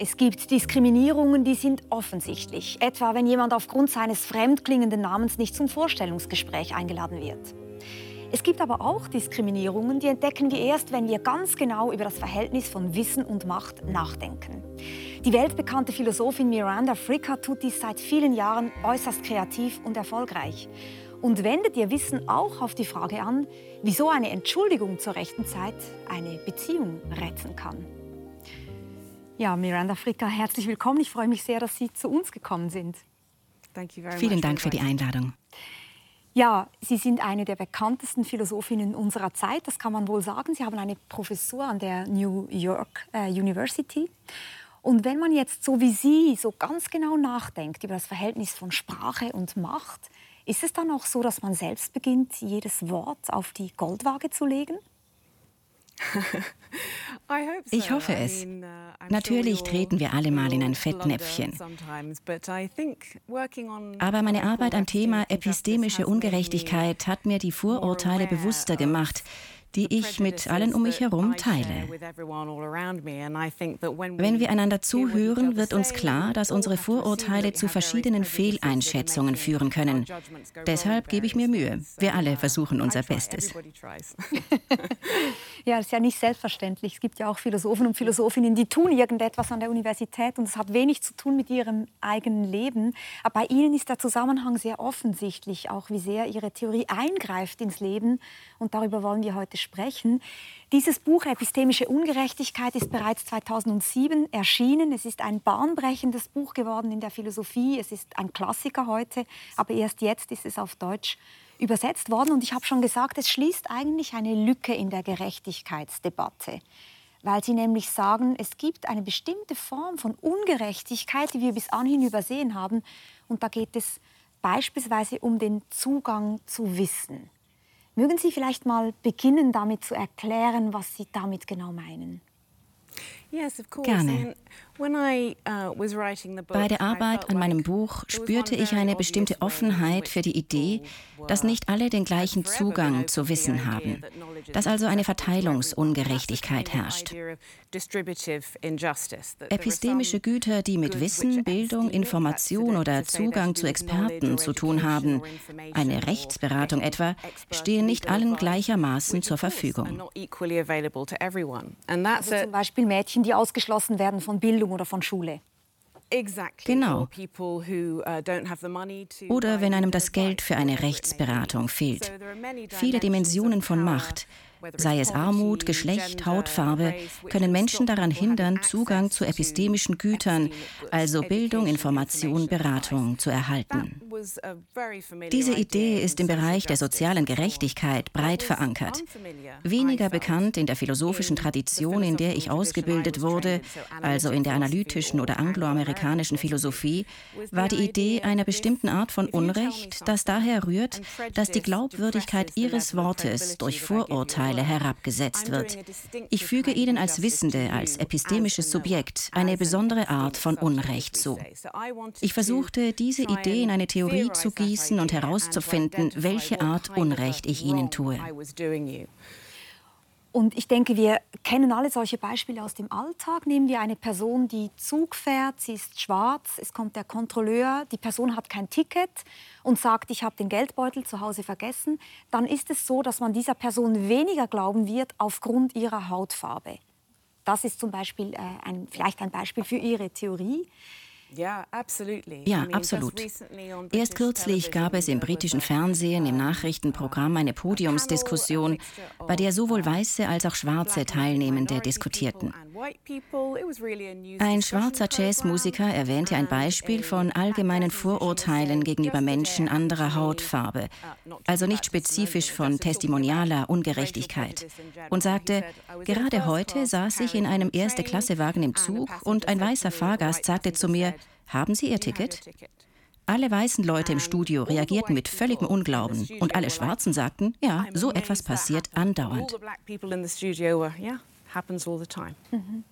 Es gibt Diskriminierungen, die sind offensichtlich, etwa wenn jemand aufgrund seines fremdklingenden Namens nicht zum Vorstellungsgespräch eingeladen wird. Es gibt aber auch Diskriminierungen, die entdecken wir erst, wenn wir ganz genau über das Verhältnis von Wissen und Macht nachdenken. Die weltbekannte Philosophin Miranda Fricker tut dies seit vielen Jahren äußerst kreativ und erfolgreich und wendet ihr Wissen auch auf die Frage an, wieso eine Entschuldigung zur rechten Zeit eine Beziehung retten kann. Ja, Miranda Fricker, herzlich willkommen. Ich freue mich sehr, dass Sie zu uns gekommen sind. Vielen Dank für die Einladung. Ja, Sie sind eine der bekanntesten Philosophinnen unserer Zeit, das kann man wohl sagen. Sie haben eine Professur an der New York äh, University. Und wenn man jetzt so wie Sie so ganz genau nachdenkt über das Verhältnis von Sprache und Macht, ist es dann auch so, dass man selbst beginnt, jedes Wort auf die Goldwaage zu legen? Ich hoffe es. Uh, Natürlich treten wir alle mal in ein Fettnäpfchen. Aber meine Arbeit am Thema epistemische Ungerechtigkeit hat mir die Vorurteile bewusster gemacht, die ich mit allen um mich herum teile. Wenn wir einander zuhören, wird uns klar, dass unsere Vorurteile zu verschiedenen Fehleinschätzungen führen können. Deshalb gebe ich mir Mühe. Wir alle versuchen unser Bestes. ja, das ist ja nicht selbstverständlich. Es gibt ja auch Philosophen und Philosophinnen, die tun irgendetwas an der Universität und es hat wenig zu tun mit ihrem eigenen Leben. Aber bei ihnen ist der Zusammenhang sehr offensichtlich, auch wie sehr ihre Theorie eingreift ins Leben. Und darüber wollen wir heute sprechen. Dieses Buch Epistemische Ungerechtigkeit ist bereits 2007 erschienen. Es ist ein bahnbrechendes Buch geworden in der Philosophie. Es ist ein Klassiker heute, aber erst jetzt ist es auf Deutsch übersetzt worden. Und ich habe schon gesagt, es schließt eigentlich eine Lücke in der Gerechtigkeitsdebatte weil sie nämlich sagen, es gibt eine bestimmte Form von Ungerechtigkeit, die wir bis anhin übersehen haben. Und da geht es beispielsweise um den Zugang zu Wissen. Mögen Sie vielleicht mal beginnen, damit zu erklären, was Sie damit genau meinen? Gerne. Uh, Bei der Arbeit an meinem Buch spürte ich eine bestimmte Offenheit für die Idee, dass nicht alle den gleichen Zugang zu Wissen haben, dass also eine Verteilungsungerechtigkeit herrscht. Epistemische Güter, die mit Wissen, Bildung, Information oder Zugang zu Experten zu tun haben, eine Rechtsberatung etwa, stehen nicht allen gleichermaßen zur Verfügung. Also zum Beispiel Mädchen, die ausgeschlossen werden von Bildung Bildung oder von Schule. Genau. Uh, oder wenn einem das Geld für eine Rechtsberatung fehlt. Viele Dimensionen von Macht, sei es Armut, Geschlecht, Hautfarbe, können Menschen daran hindern, Zugang zu epistemischen Gütern, also Bildung, Information, Beratung zu erhalten. Diese Idee ist im Bereich der sozialen Gerechtigkeit breit verankert. Weniger bekannt in der philosophischen Tradition, in der ich ausgebildet wurde, also in der analytischen oder angloamerikanischen Philosophie, war die Idee einer bestimmten Art von Unrecht, das daher rührt, dass die Glaubwürdigkeit ihres Wortes durch Vorurteile Vorurteile herabgesetzt wird. Ich füge ihnen als Wissende, als epistemisches Subjekt eine besondere Art von Unrecht zu. Ich versuchte, diese Idee in eine Theorie zu gießen und herauszufinden, welche Art Unrecht ich ihnen tue. Und ich denke, wir kennen alle solche Beispiele aus dem Alltag. Nehmen wir eine Person, die Zug fährt, sie ist schwarz, es kommt der Kontrolleur, die Person hat kein Ticket und sagt, ich habe den Geldbeutel zu Hause vergessen. Dann ist es so, dass man dieser Person weniger glauben wird aufgrund ihrer Hautfarbe. Das ist zum Beispiel äh, ein, vielleicht ein Beispiel für Ihre Theorie. Ja, absolut. Erst kürzlich gab es im britischen Fernsehen im Nachrichtenprogramm eine Podiumsdiskussion, bei der sowohl Weiße als auch Schwarze Teilnehmende diskutierten. Ein schwarzer Jazzmusiker erwähnte ein Beispiel von allgemeinen Vorurteilen gegenüber Menschen anderer Hautfarbe, also nicht spezifisch von testimonialer Ungerechtigkeit, und sagte, gerade heute saß ich in einem Erste-Klasse-Wagen im Zug und ein weißer Fahrgast sagte zu mir, haben Sie Ihr Ticket? Alle weißen Leute im Studio reagierten mit völligem Unglauben und alle Schwarzen sagten, ja, so etwas passiert andauernd. Mhm.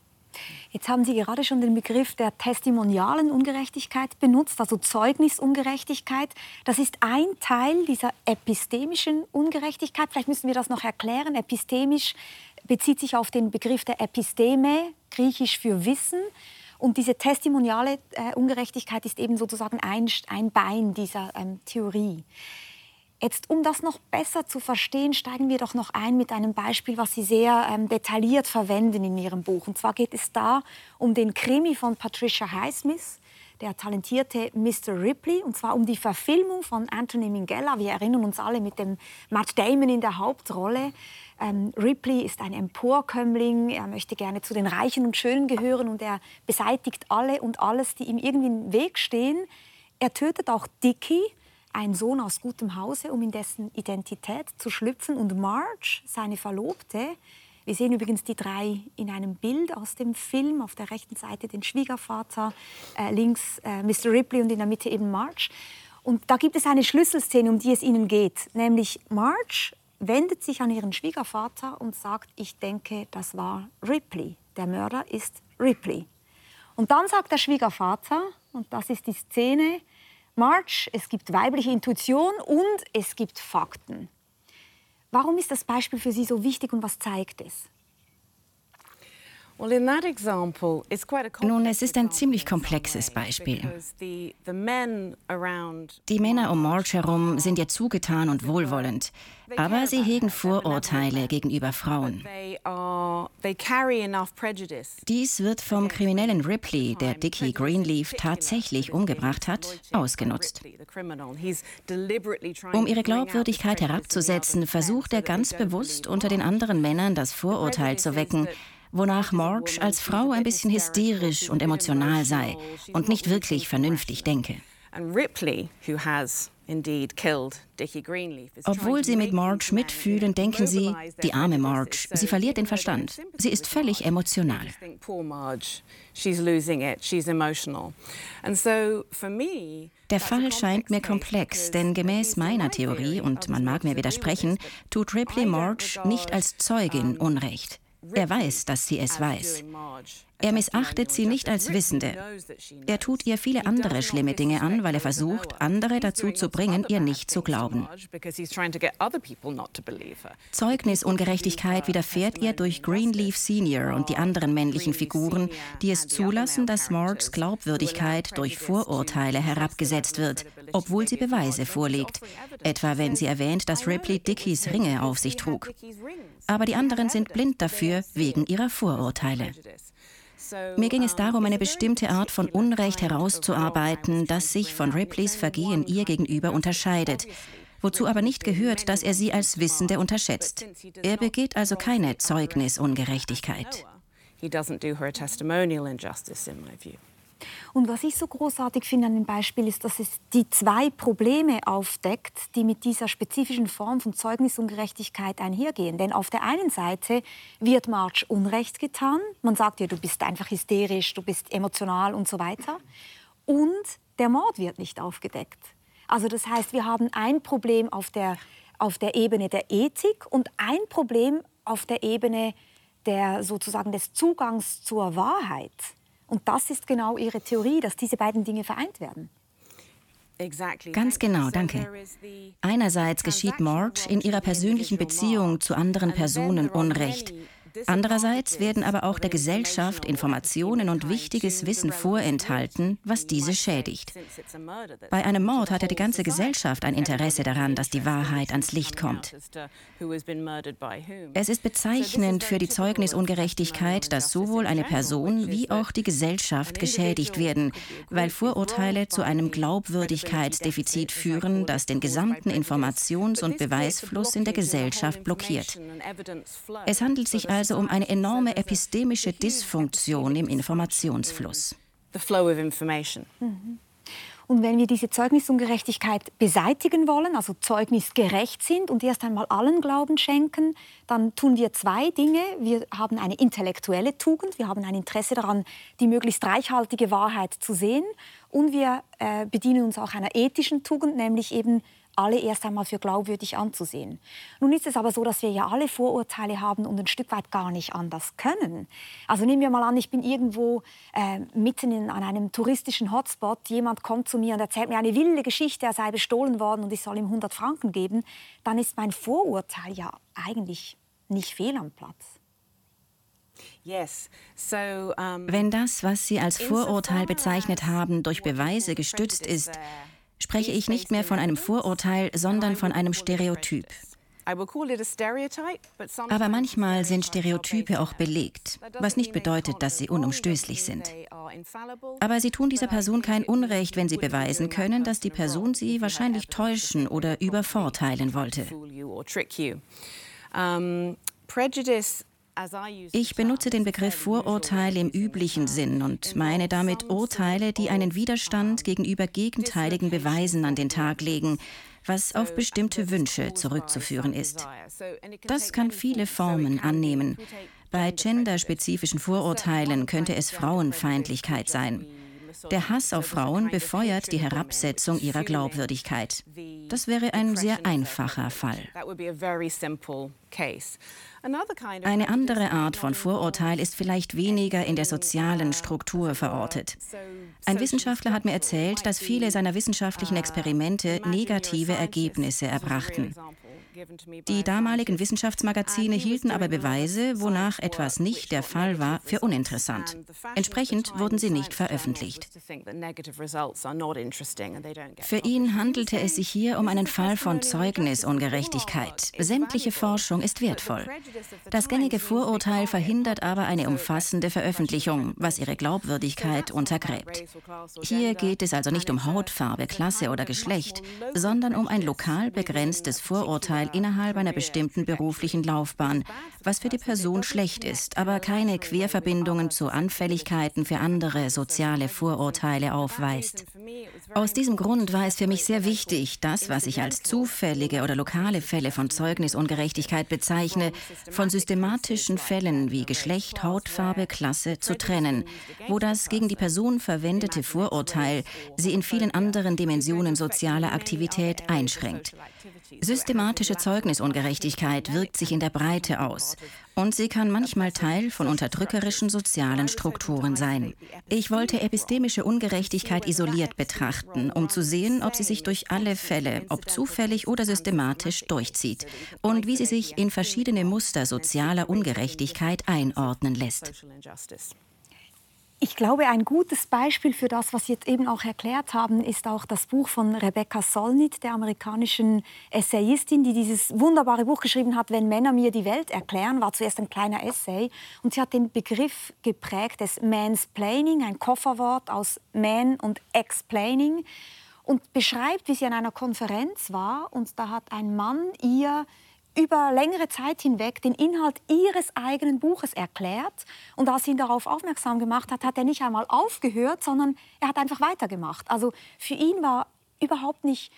Jetzt haben Sie gerade schon den Begriff der testimonialen Ungerechtigkeit benutzt, also Zeugnisungerechtigkeit. Das ist ein Teil dieser epistemischen Ungerechtigkeit. Vielleicht müssen wir das noch erklären. Epistemisch bezieht sich auf den Begriff der Episteme, griechisch für Wissen. Und diese testimoniale äh, Ungerechtigkeit ist eben sozusagen ein, ein Bein dieser ähm, Theorie. Jetzt, um das noch besser zu verstehen, steigen wir doch noch ein mit einem Beispiel, was Sie sehr ähm, detailliert verwenden in Ihrem Buch. Und zwar geht es da um den Krimi von Patricia Highsmith, der talentierte Mr. Ripley, und zwar um die Verfilmung von Anthony Minghella. Wir erinnern uns alle mit dem Matt Damon in der Hauptrolle. Ähm, Ripley ist ein Emporkömmling, er möchte gerne zu den Reichen und Schönen gehören und er beseitigt alle und alles, die ihm irgendwie im Weg stehen. Er tötet auch Dickie, ein Sohn aus gutem Hause, um in dessen Identität zu schlüpfen. Und Marge, seine Verlobte, wir sehen übrigens die drei in einem Bild aus dem Film. Auf der rechten Seite den Schwiegervater, äh, links äh, Mr. Ripley und in der Mitte eben Marge. Und da gibt es eine Schlüsselszene, um die es ihnen geht. Nämlich Marge wendet sich an ihren Schwiegervater und sagt, ich denke, das war Ripley. Der Mörder ist Ripley. Und dann sagt der Schwiegervater, und das ist die Szene, March, es gibt weibliche Intuition und es gibt Fakten. Warum ist das Beispiel für Sie so wichtig und was zeigt es? Nun, es ist ein ziemlich komplexes Beispiel. Die Männer um March herum sind ihr zugetan und wohlwollend, aber sie hegen Vorurteile gegenüber Frauen. Dies wird vom kriminellen Ripley, der Dickie Greenleaf tatsächlich umgebracht hat, ausgenutzt. Um ihre Glaubwürdigkeit herabzusetzen, versucht er ganz bewusst unter den anderen Männern das Vorurteil zu wecken, wonach Marge als Frau ein bisschen hysterisch und emotional sei und nicht wirklich vernünftig denke. Obwohl sie mit Marge mitfühlen, denken sie, die arme Marge, sie verliert den Verstand. Sie ist völlig emotional. Der Fall scheint mir komplex, denn gemäß meiner Theorie, und man mag mir widersprechen, tut Ripley Marge nicht als Zeugin Unrecht. Er weiß, dass sie es weiß. Er missachtet sie nicht als Wissende. Er tut ihr viele andere schlimme Dinge an, weil er versucht, andere dazu zu bringen, ihr nicht zu glauben. Zeugnisungerechtigkeit widerfährt ihr durch Greenleaf Senior und die anderen männlichen Figuren, die es zulassen, dass Marges Glaubwürdigkeit durch Vorurteile herabgesetzt wird, obwohl sie Beweise vorlegt. Etwa wenn sie erwähnt, dass Ripley Dickies Ringe auf sich trug. Aber die anderen sind blind dafür wegen ihrer Vorurteile. Mir ging es darum, eine bestimmte Art von Unrecht herauszuarbeiten, das sich von Ripleys Vergehen ihr gegenüber unterscheidet, wozu aber nicht gehört, dass er sie als Wissende unterschätzt. Er begeht also keine Zeugnisungerechtigkeit. He doesn't do her a testimonial injustice in my view. Und was ich so großartig finde an dem Beispiel ist, dass es die zwei Probleme aufdeckt, die mit dieser spezifischen Form von Zeugnisungerechtigkeit einhergehen. Denn auf der einen Seite wird March Unrecht getan. Man sagt ihr, du bist einfach hysterisch, du bist emotional und so weiter. Und der Mord wird nicht aufgedeckt. Also das heißt, wir haben ein Problem auf der, auf der Ebene der Ethik und ein Problem auf der Ebene der, sozusagen des Zugangs zur Wahrheit. Und das ist genau Ihre Theorie, dass diese beiden Dinge vereint werden. Ganz genau, danke. Einerseits geschieht Marge in ihrer persönlichen Beziehung zu anderen Personen Unrecht, Andererseits werden aber auch der Gesellschaft Informationen und wichtiges Wissen vorenthalten, was diese schädigt. Bei einem Mord hat ja die ganze Gesellschaft ein Interesse daran, dass die Wahrheit ans Licht kommt. Es ist bezeichnend für die Zeugnisungerechtigkeit, dass sowohl eine Person wie auch die Gesellschaft geschädigt werden, weil Vorurteile zu einem Glaubwürdigkeitsdefizit führen, das den gesamten Informations- und Beweisfluss in der Gesellschaft blockiert. Es handelt sich also also um eine enorme epistemische Dysfunktion im Informationsfluss. Mhm. Und wenn wir diese Zeugnisungerechtigkeit beseitigen wollen, also zeugnisgerecht sind und erst einmal allen Glauben schenken, dann tun wir zwei Dinge. Wir haben eine intellektuelle Tugend, wir haben ein Interesse daran, die möglichst reichhaltige Wahrheit zu sehen. Und wir äh, bedienen uns auch einer ethischen Tugend, nämlich eben alle erst einmal für glaubwürdig anzusehen. Nun ist es aber so, dass wir ja alle Vorurteile haben und ein Stück weit gar nicht anders können. Also nehmen wir mal an, ich bin irgendwo äh, mitten in, an einem touristischen Hotspot, jemand kommt zu mir und erzählt mir eine wilde Geschichte, er sei bestohlen worden und ich soll ihm 100 Franken geben, dann ist mein Vorurteil ja eigentlich nicht fehl am Platz. Wenn das, was Sie als Vorurteil bezeichnet haben, durch Beweise gestützt ist, spreche ich nicht mehr von einem Vorurteil, sondern von einem Stereotyp. Aber manchmal sind Stereotype auch belegt, was nicht bedeutet, dass sie unumstößlich sind. Aber sie tun dieser Person kein Unrecht, wenn sie beweisen können, dass die Person sie wahrscheinlich täuschen oder übervorteilen wollte. Ich benutze den Begriff Vorurteil im üblichen Sinn und meine damit Urteile, die einen Widerstand gegenüber gegenteiligen Beweisen an den Tag legen, was auf bestimmte Wünsche zurückzuführen ist. Das kann viele Formen annehmen. Bei genderspezifischen Vorurteilen könnte es Frauenfeindlichkeit sein. Der Hass auf Frauen befeuert die Herabsetzung ihrer Glaubwürdigkeit. Das wäre ein sehr einfacher Fall. Eine andere Art von Vorurteil ist vielleicht weniger in der sozialen Struktur verortet. Ein Wissenschaftler hat mir erzählt, dass viele seiner wissenschaftlichen Experimente negative Ergebnisse erbrachten. Die damaligen Wissenschaftsmagazine hielten aber Beweise, wonach etwas nicht der Fall war, für uninteressant. Entsprechend wurden sie nicht veröffentlicht. Für ihn handelte es sich hier um einen Fall von Zeugnisungerechtigkeit. Sämtliche Forschung ist wertvoll. Das gängige Vorurteil verhindert aber eine umfassende Veröffentlichung, was ihre Glaubwürdigkeit untergräbt. Hier geht es also nicht um Hautfarbe, Klasse oder Geschlecht, sondern um ein lokal begrenztes Vorurteil Vorteil innerhalb einer bestimmten beruflichen Laufbahn, was für die Person schlecht ist, aber keine Querverbindungen zu Anfälligkeiten für andere soziale Vorurteile aufweist. Aus diesem Grund war es für mich sehr wichtig, das, was ich als zufällige oder lokale Fälle von Zeugnisungerechtigkeit bezeichne, von systematischen Fällen wie Geschlecht, Hautfarbe, Klasse zu trennen, wo das gegen die Person verwendete Vorurteil sie in vielen anderen Dimensionen sozialer Aktivität einschränkt. Systematische Zeugnisungerechtigkeit wirkt sich in der Breite aus und sie kann manchmal Teil von unterdrückerischen sozialen Strukturen sein. Ich wollte epistemische Ungerechtigkeit isoliert betrachten, um zu sehen, ob sie sich durch alle Fälle, ob zufällig oder systematisch, durchzieht und wie sie sich in verschiedene Muster sozialer Ungerechtigkeit einordnen lässt. Ich glaube, ein gutes Beispiel für das, was Sie jetzt eben auch erklärt haben, ist auch das Buch von Rebecca Solnit, der amerikanischen Essayistin, die dieses wunderbare Buch geschrieben hat, Wenn Männer mir die Welt erklären, war zuerst ein kleiner Essay. Und sie hat den Begriff geprägt des Mansplaining, ein Kofferwort aus Man und Explaining, und beschreibt, wie sie an einer Konferenz war und da hat ein Mann ihr über längere Zeit hinweg den Inhalt ihres eigenen Buches erklärt. Und als sie ihn darauf aufmerksam gemacht hat, hat er nicht einmal aufgehört, sondern er hat einfach weitergemacht. Also für ihn war überhaupt nicht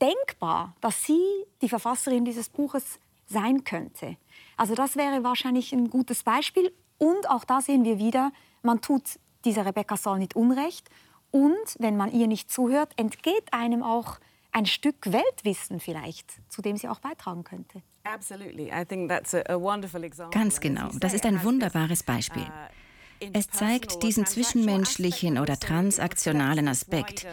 denkbar, dass sie die Verfasserin dieses Buches sein könnte. Also das wäre wahrscheinlich ein gutes Beispiel. Und auch da sehen wir wieder, man tut dieser Rebecca Soll nicht Unrecht. Und wenn man ihr nicht zuhört, entgeht einem auch ein Stück Weltwissen vielleicht, zu dem sie auch beitragen könnte. Ganz genau. Das ist ein wunderbares Beispiel. Uh, es zeigt diesen zwischenmenschlichen oder transaktionalen Aspekt,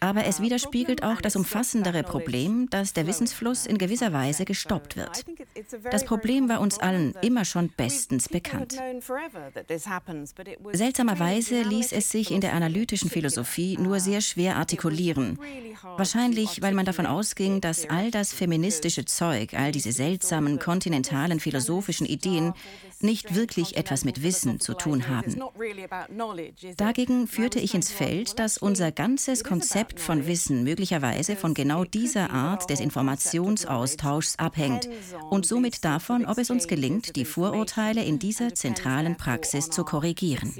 aber es widerspiegelt auch das umfassendere Problem, dass der Wissensfluss in gewisser Weise gestoppt wird. Das Problem war uns allen immer schon bestens bekannt. Seltsamerweise ließ es sich in der analytischen Philosophie nur sehr schwer artikulieren. Wahrscheinlich, weil man davon ausging, dass all das feministische Zeug, all diese seltsamen kontinentalen philosophischen Ideen nicht wirklich etwas mit Wissen zu tun haben. Dagegen führte ich ins Feld, dass unser ganzes Konzept von Wissen möglicherweise von genau dieser Art des Informationsaustauschs abhängt und somit davon, ob es uns gelingt, die Vorurteile in dieser zentralen Praxis zu korrigieren.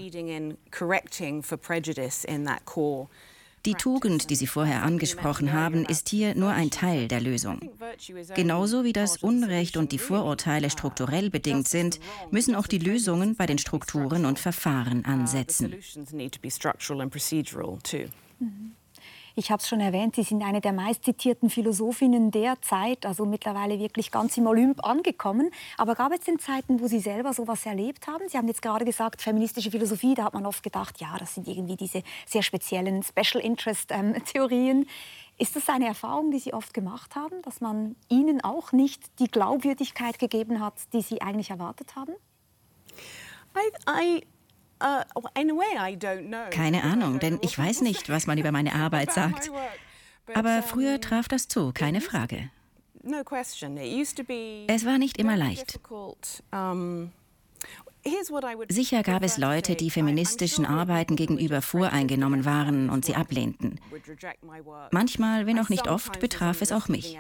Die Tugend, die Sie vorher angesprochen haben, ist hier nur ein Teil der Lösung. Genauso wie das Unrecht und die Vorurteile strukturell bedingt sind, müssen auch die Lösungen bei den Strukturen und Verfahren ansetzen. Mhm. Ich habe es schon erwähnt, Sie sind eine der meistzitierten Philosophinnen der Zeit, also mittlerweile wirklich ganz im Olymp angekommen. Aber gab es denn Zeiten, wo Sie selber sowas erlebt haben? Sie haben jetzt gerade gesagt, feministische Philosophie, da hat man oft gedacht, ja, das sind irgendwie diese sehr speziellen Special Interest ähm, Theorien. Ist das eine Erfahrung, die Sie oft gemacht haben, dass man Ihnen auch nicht die Glaubwürdigkeit gegeben hat, die Sie eigentlich erwartet haben? Uh, Keine Ahnung, denn ich weiß nicht, was man über meine Arbeit sagt. Aber früher traf das zu, keine Frage. Es war nicht immer leicht. Sicher gab es Leute, die feministischen Arbeiten gegenüber voreingenommen waren und sie ablehnten. Manchmal, wenn auch nicht oft, betraf es auch mich.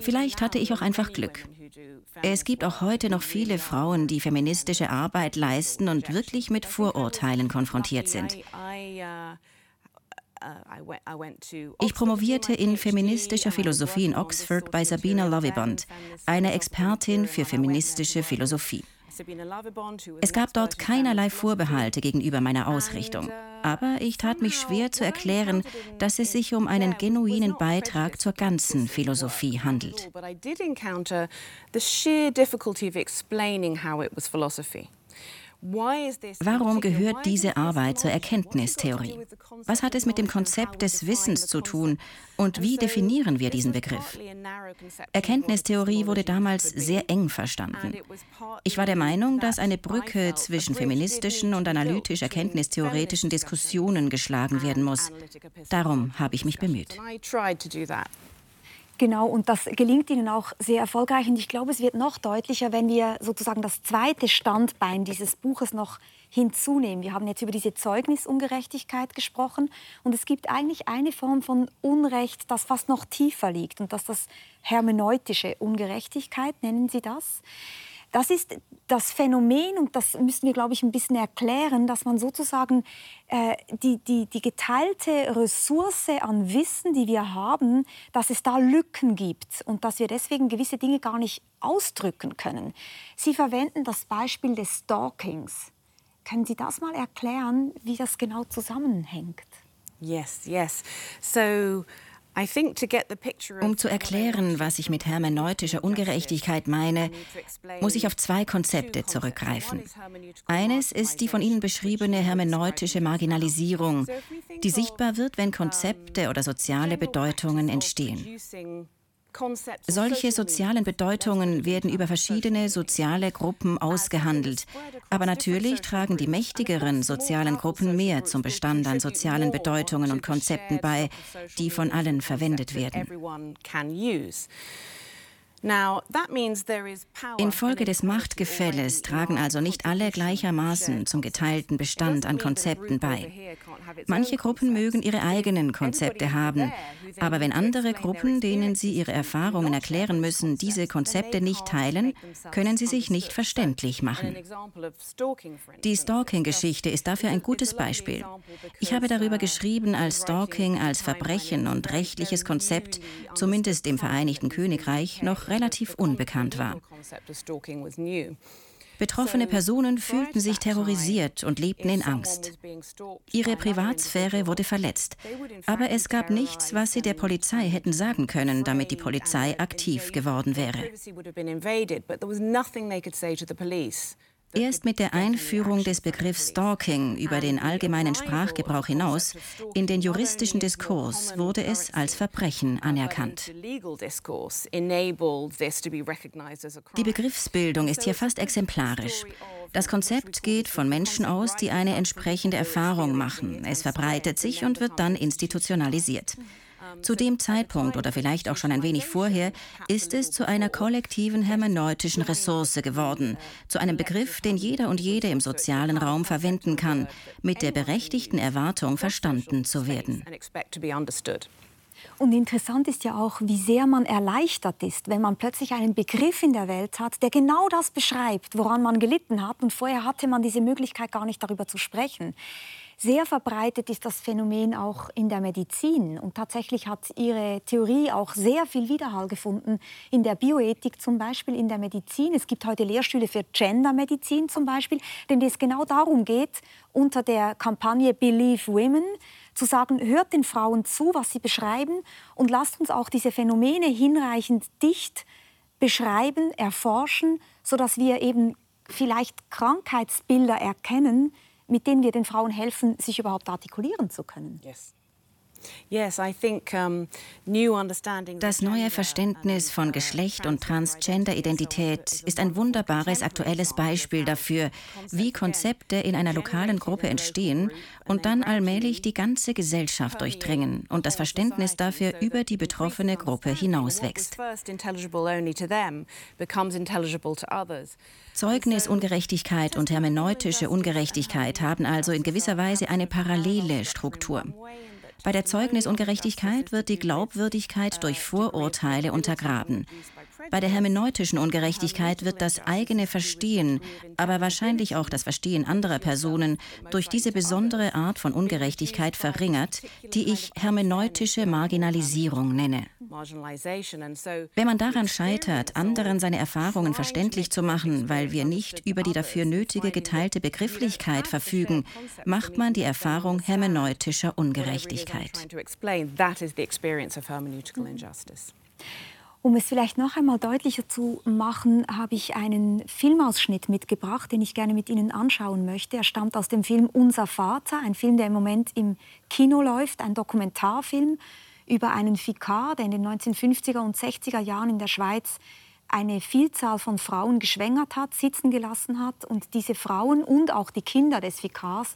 Vielleicht hatte ich auch einfach Glück. Es gibt auch heute noch viele Frauen, die feministische Arbeit leisten und wirklich mit Vorurteilen konfrontiert sind. Ich promovierte in feministischer Philosophie in Oxford bei Sabina Lovibond, einer Expertin für feministische Philosophie. Es gab dort keinerlei Vorbehalte gegenüber meiner Ausrichtung, aber ich tat mich schwer zu erklären, dass es sich um einen genuinen Beitrag zur ganzen Philosophie handelt. Warum gehört diese Arbeit zur Erkenntnistheorie? Was hat es mit dem Konzept des Wissens zu tun und wie definieren wir diesen Begriff? Erkenntnistheorie wurde damals sehr eng verstanden. Ich war der Meinung, dass eine Brücke zwischen feministischen und analytisch-erkenntnistheoretischen Diskussionen geschlagen werden muss. Darum habe ich mich bemüht. Genau, und das gelingt Ihnen auch sehr erfolgreich. Und ich glaube, es wird noch deutlicher, wenn wir sozusagen das zweite Standbein dieses Buches noch hinzunehmen. Wir haben jetzt über diese Zeugnisungerechtigkeit gesprochen. Und es gibt eigentlich eine Form von Unrecht, das fast noch tiefer liegt. Und das ist das hermeneutische Ungerechtigkeit, nennen Sie das. Das ist das Phänomen, und das müssen wir, glaube ich, ein bisschen erklären, dass man sozusagen äh, die, die, die geteilte Ressource an Wissen, die wir haben, dass es da Lücken gibt und dass wir deswegen gewisse Dinge gar nicht ausdrücken können. Sie verwenden das Beispiel des Stalkings. Können Sie das mal erklären, wie das genau zusammenhängt? Yes, yes. So um zu erklären, was ich mit hermeneutischer Ungerechtigkeit meine, muss ich auf zwei Konzepte zurückgreifen. Eines ist die von Ihnen beschriebene hermeneutische Marginalisierung, die sichtbar wird, wenn Konzepte oder soziale Bedeutungen entstehen. Solche sozialen Bedeutungen werden über verschiedene soziale Gruppen ausgehandelt. Aber natürlich tragen die mächtigeren sozialen Gruppen mehr zum Bestand an sozialen Bedeutungen und Konzepten bei, die von allen verwendet werden. Infolge des Machtgefälles tragen also nicht alle gleichermaßen zum geteilten Bestand an Konzepten bei. Manche Gruppen mögen ihre eigenen Konzepte haben, aber wenn andere Gruppen, denen sie ihre Erfahrungen erklären müssen, diese Konzepte nicht teilen, können sie sich nicht verständlich machen. Die Stalking-Geschichte ist dafür ein gutes Beispiel. Ich habe darüber geschrieben, als Stalking als Verbrechen und rechtliches Konzept, zumindest im Vereinigten Königreich, noch relativ unbekannt war. Betroffene Personen fühlten sich terrorisiert und lebten in Angst. Ihre Privatsphäre wurde verletzt, aber es gab nichts, was sie der Polizei hätten sagen können, damit die Polizei aktiv geworden wäre. Erst mit der Einführung des Begriffs Stalking über den allgemeinen Sprachgebrauch hinaus in den juristischen Diskurs wurde es als Verbrechen anerkannt. Die Begriffsbildung ist hier fast exemplarisch. Das Konzept geht von Menschen aus, die eine entsprechende Erfahrung machen. Es verbreitet sich und wird dann institutionalisiert. Zu dem Zeitpunkt oder vielleicht auch schon ein wenig vorher ist es zu einer kollektiven hermeneutischen Ressource geworden, zu einem Begriff, den jeder und jede im sozialen Raum verwenden kann, mit der berechtigten Erwartung verstanden zu werden. Und interessant ist ja auch, wie sehr man erleichtert ist, wenn man plötzlich einen Begriff in der Welt hat, der genau das beschreibt, woran man gelitten hat. Und vorher hatte man diese Möglichkeit gar nicht darüber zu sprechen. Sehr verbreitet ist das Phänomen auch in der Medizin. Und tatsächlich hat ihre Theorie auch sehr viel Widerhall gefunden in der Bioethik, zum Beispiel in der Medizin. Es gibt heute Lehrstühle für Gendermedizin zum Beispiel, denn es genau darum geht, unter der Kampagne Believe Women zu sagen, hört den Frauen zu, was sie beschreiben und lasst uns auch diese Phänomene hinreichend dicht beschreiben, erforschen, sodass wir eben vielleicht Krankheitsbilder erkennen, mit denen wir den Frauen helfen, sich überhaupt artikulieren zu können. Yes. Das neue Verständnis von Geschlecht und Transgender-Identität ist ein wunderbares aktuelles Beispiel dafür, wie Konzepte in einer lokalen Gruppe entstehen und dann allmählich die ganze Gesellschaft durchdringen und das Verständnis dafür über die betroffene Gruppe hinauswächst. Zeugnisungerechtigkeit und hermeneutische Ungerechtigkeit haben also in gewisser Weise eine parallele Struktur. Bei der Zeugnisungerechtigkeit wird die Glaubwürdigkeit durch Vorurteile untergraben. Bei der hermeneutischen Ungerechtigkeit wird das eigene Verstehen, aber wahrscheinlich auch das Verstehen anderer Personen durch diese besondere Art von Ungerechtigkeit verringert, die ich hermeneutische Marginalisierung nenne. Wenn man daran scheitert, anderen seine Erfahrungen verständlich zu machen, weil wir nicht über die dafür nötige geteilte Begrifflichkeit verfügen, macht man die Erfahrung hermeneutischer Ungerechtigkeit. Um es vielleicht noch einmal deutlicher zu machen, habe ich einen Filmausschnitt mitgebracht, den ich gerne mit Ihnen anschauen möchte. Er stammt aus dem Film Unser Vater, ein Film, der im Moment im Kino läuft, ein Dokumentarfilm über einen Vikar, der in den 1950er und 60er Jahren in der Schweiz eine Vielzahl von Frauen geschwängert hat, sitzen gelassen hat. Und diese Frauen und auch die Kinder des Vikars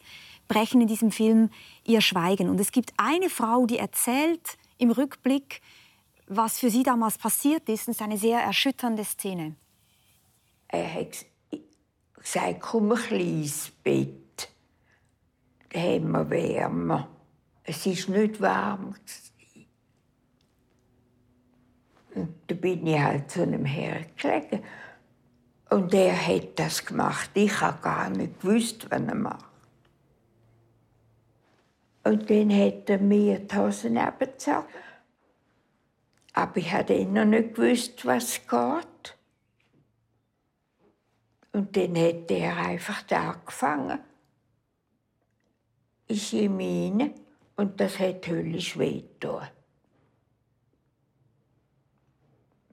brechen in diesem Film ihr Schweigen. Und es gibt eine Frau, die erzählt im Rückblick, was für sie damals passiert ist. ist eine sehr erschütternde Szene. Er hat gesagt, komm ein kleines Bett. Da haben wir Wärme. Es ist nicht warm. Und da bin ich halt zu einem Herrn gelegen. Und er hat das gemacht. Ich habe gar nicht gewusst, was er macht. Und dann hat er mir die Hosen abgezogen. Aber ich hatte noch nicht gewusst, was geht. Und dann hat er einfach angefangen. Ich ihm rein und das hat höllisch wehgetan.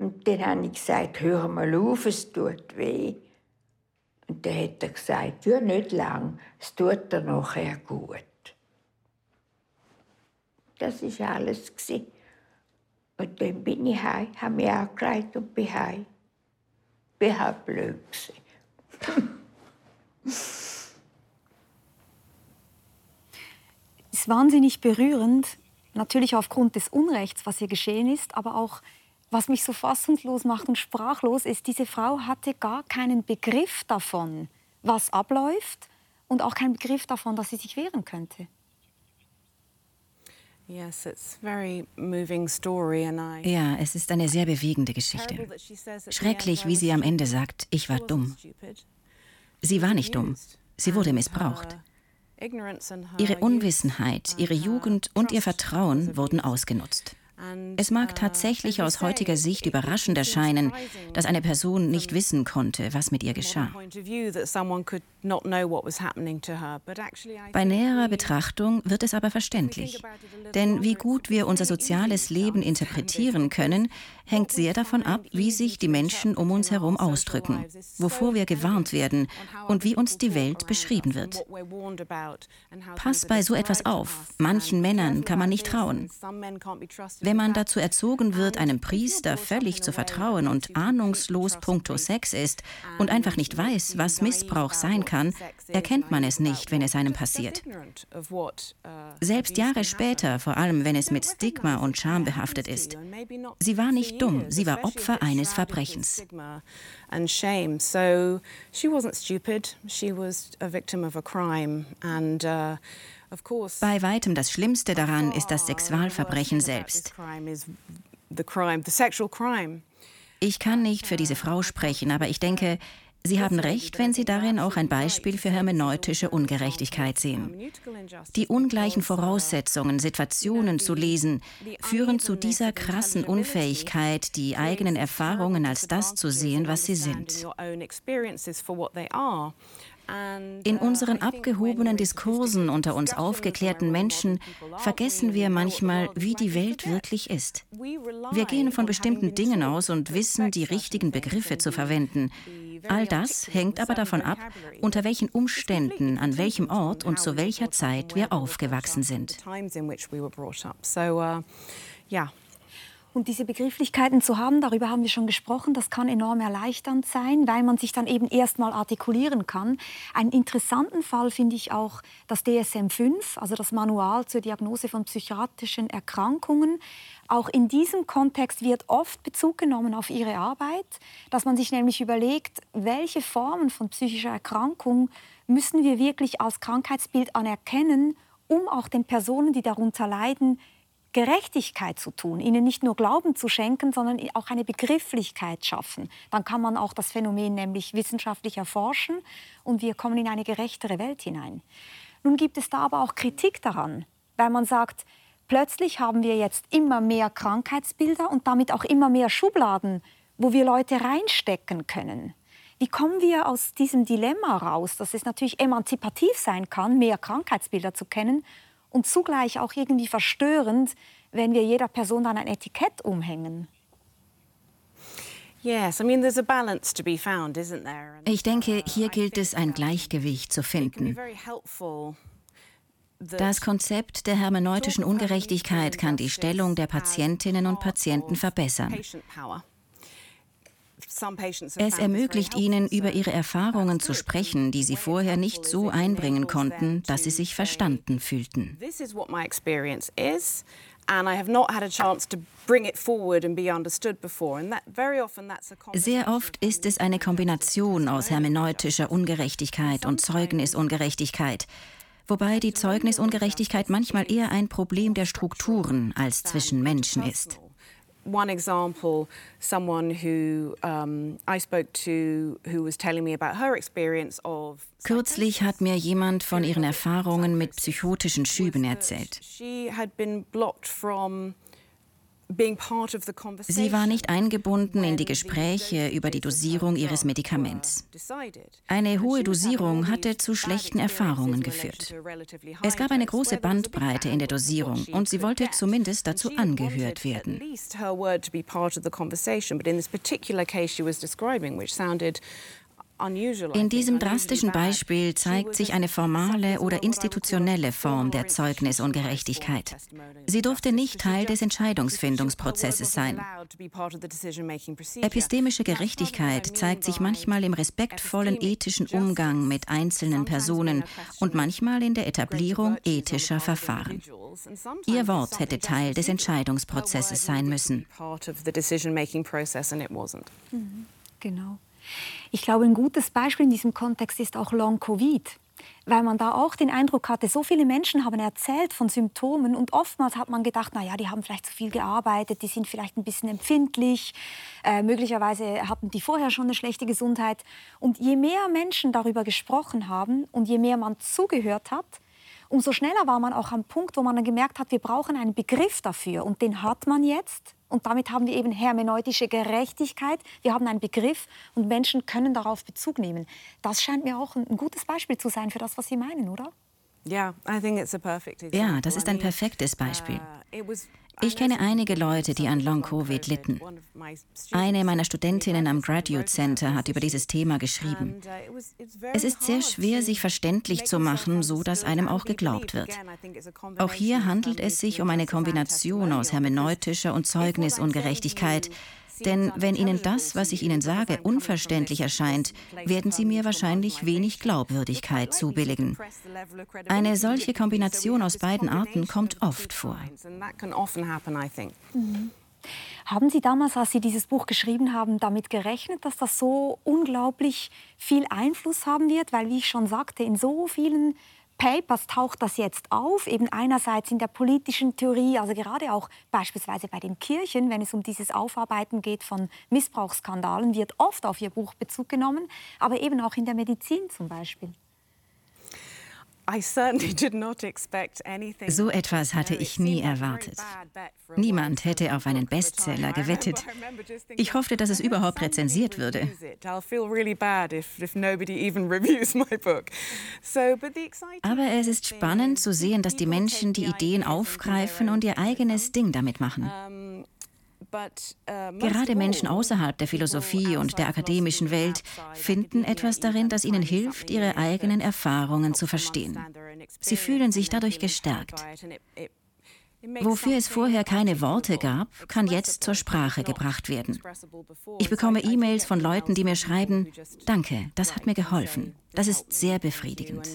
Und dann habe ich gesagt, hör mal auf, es tut weh. Und dann hat er gesagt, ja, nicht lang, es tut dir nachher gut. Das war alles. Und dann bin ich heim, habe mich angekleidet und bin heim. Bin halt blöd Es ist wahnsinnig berührend, natürlich aufgrund des Unrechts, was hier geschehen ist, aber auch, was mich so fassungslos macht und sprachlos, ist, diese Frau hatte gar keinen Begriff davon, was abläuft und auch keinen Begriff davon, dass sie sich wehren könnte. Ja, es ist eine sehr bewegende Geschichte. Schrecklich, wie sie am Ende sagt, ich war dumm. Sie war nicht dumm, sie wurde missbraucht. Ihre Unwissenheit, ihre Jugend und ihr Vertrauen wurden ausgenutzt. Es mag tatsächlich aus heutiger Sicht überraschend erscheinen, dass eine Person nicht wissen konnte, was mit ihr geschah. Bei näherer Betrachtung wird es aber verständlich. Denn wie gut wir unser soziales Leben interpretieren können, hängt sehr davon ab, wie sich die Menschen um uns herum ausdrücken, wovor wir gewarnt werden und wie uns die Welt beschrieben wird. Pass bei so etwas auf. Manchen Männern kann man nicht trauen. Wenn man dazu erzogen wird, einem Priester völlig zu vertrauen und ahnungslos puncto Sex ist und einfach nicht weiß, was Missbrauch sein kann, erkennt man es nicht, wenn es einem passiert. Selbst Jahre später, vor allem wenn es mit Stigma und Scham behaftet ist. Sie war nicht dumm, sie war Opfer eines Verbrechens. Uh, bei weitem das Schlimmste daran ist das Sexualverbrechen selbst. Ich kann nicht für diese Frau sprechen, aber ich denke, Sie haben recht, wenn Sie darin auch ein Beispiel für hermeneutische Ungerechtigkeit sehen. Die ungleichen Voraussetzungen, Situationen zu lesen, führen zu dieser krassen Unfähigkeit, die eigenen Erfahrungen als das zu sehen, was sie sind. In unseren abgehobenen Diskursen unter uns aufgeklärten Menschen vergessen wir manchmal, wie die Welt wirklich ist. Wir gehen von bestimmten Dingen aus und wissen, die richtigen Begriffe zu verwenden. All das hängt aber davon ab, unter welchen Umständen, an welchem Ort und zu welcher Zeit wir aufgewachsen sind. Und diese Begrifflichkeiten zu haben, darüber haben wir schon gesprochen, das kann enorm erleichternd sein, weil man sich dann eben erstmal artikulieren kann. Einen interessanten Fall finde ich auch das DSM-5, also das Manual zur Diagnose von psychiatrischen Erkrankungen. Auch in diesem Kontext wird oft Bezug genommen auf ihre Arbeit, dass man sich nämlich überlegt, welche Formen von psychischer Erkrankung müssen wir wirklich als Krankheitsbild anerkennen, um auch den Personen, die darunter leiden, Gerechtigkeit zu tun, ihnen nicht nur Glauben zu schenken, sondern auch eine Begrifflichkeit schaffen. Dann kann man auch das Phänomen nämlich wissenschaftlich erforschen und wir kommen in eine gerechtere Welt hinein. Nun gibt es da aber auch Kritik daran, weil man sagt, plötzlich haben wir jetzt immer mehr Krankheitsbilder und damit auch immer mehr Schubladen, wo wir Leute reinstecken können. Wie kommen wir aus diesem Dilemma raus, dass es natürlich emanzipativ sein kann, mehr Krankheitsbilder zu kennen und zugleich auch irgendwie verstörend, wenn wir jeder Person dann ein Etikett umhängen. Ich denke, hier gilt es, ein Gleichgewicht zu finden. Das Konzept der hermeneutischen Ungerechtigkeit kann die Stellung der Patientinnen und Patienten verbessern. Es ermöglicht ihnen, über ihre Erfahrungen zu sprechen, die sie vorher nicht so einbringen konnten, dass sie sich verstanden fühlten. Sehr oft ist es eine Kombination aus hermeneutischer Ungerechtigkeit und Zeugnisungerechtigkeit, wobei die Zeugnisungerechtigkeit manchmal eher ein Problem der Strukturen als zwischen Menschen ist one example, someone who um, I spoke to who was telling me about her experience of Kürzlich hat mir jemand von ihren Erfahrungen mit psychotischen Schüben erzählt. She had been blocked from Sie war nicht eingebunden in die Gespräche über die Dosierung ihres Medikaments. Eine hohe Dosierung hatte zu schlechten Erfahrungen geführt. Es gab eine große Bandbreite in der Dosierung und sie wollte zumindest dazu angehört werden. In diesem drastischen Beispiel zeigt sich eine formale oder institutionelle Form der Zeugnisungerechtigkeit. Sie durfte nicht Teil des Entscheidungsfindungsprozesses sein. Epistemische Gerechtigkeit zeigt sich manchmal im respektvollen ethischen Umgang mit einzelnen Personen und manchmal in der Etablierung ethischer Verfahren. Ihr Wort hätte Teil des Entscheidungsprozesses sein müssen. Mhm. Genau. Ich glaube, ein gutes Beispiel in diesem Kontext ist auch Long-Covid weil man da auch den Eindruck hatte, so viele Menschen haben erzählt von Symptomen und oftmals hat man gedacht, naja, die haben vielleicht zu viel gearbeitet, die sind vielleicht ein bisschen empfindlich, äh, möglicherweise hatten die vorher schon eine schlechte Gesundheit. Und je mehr Menschen darüber gesprochen haben und je mehr man zugehört hat, umso schneller war man auch am Punkt, wo man dann gemerkt hat, wir brauchen einen Begriff dafür. Und den hat man jetzt. Und damit haben wir eben hermeneutische Gerechtigkeit. Wir haben einen Begriff und Menschen können darauf Bezug nehmen. Das scheint mir auch ein gutes Beispiel zu sein für das, was Sie meinen, oder? Ja, das ist ein perfektes Beispiel. Uh, ich kenne einige Leute, die an Long-Covid litten. Eine meiner Studentinnen am Graduate Center hat über dieses Thema geschrieben. Es ist sehr schwer, sich verständlich zu machen, so dass einem auch geglaubt wird. Auch hier handelt es sich um eine Kombination aus hermeneutischer und Zeugnisungerechtigkeit, denn wenn Ihnen das, was ich Ihnen sage, unverständlich erscheint, werden Sie mir wahrscheinlich wenig Glaubwürdigkeit zubilligen. Eine solche Kombination aus beiden Arten kommt oft vor. Mhm. Haben Sie damals, als Sie dieses Buch geschrieben haben, damit gerechnet, dass das so unglaublich viel Einfluss haben wird? Weil, wie ich schon sagte, in so vielen Papers taucht das jetzt auf, eben einerseits in der politischen Theorie, also gerade auch beispielsweise bei den Kirchen, wenn es um dieses Aufarbeiten geht von Missbrauchsskandalen, wird oft auf ihr Buch Bezug genommen, aber eben auch in der Medizin zum Beispiel. So etwas hatte ich nie erwartet. Niemand hätte auf einen Bestseller gewettet. Ich hoffte, dass es überhaupt rezensiert würde. Aber es ist spannend zu sehen, dass die Menschen die Ideen aufgreifen und ihr eigenes Ding damit machen. Uh, Gerade Menschen außerhalb der Philosophie und der akademischen Welt finden etwas darin, das ihnen hilft, ihre eigenen Erfahrungen zu verstehen. Sie fühlen sich dadurch gestärkt. Wofür es vorher keine Worte gab, kann jetzt zur Sprache gebracht werden. Ich bekomme E-Mails von Leuten, die mir schreiben, danke, das hat mir geholfen. Das ist sehr befriedigend.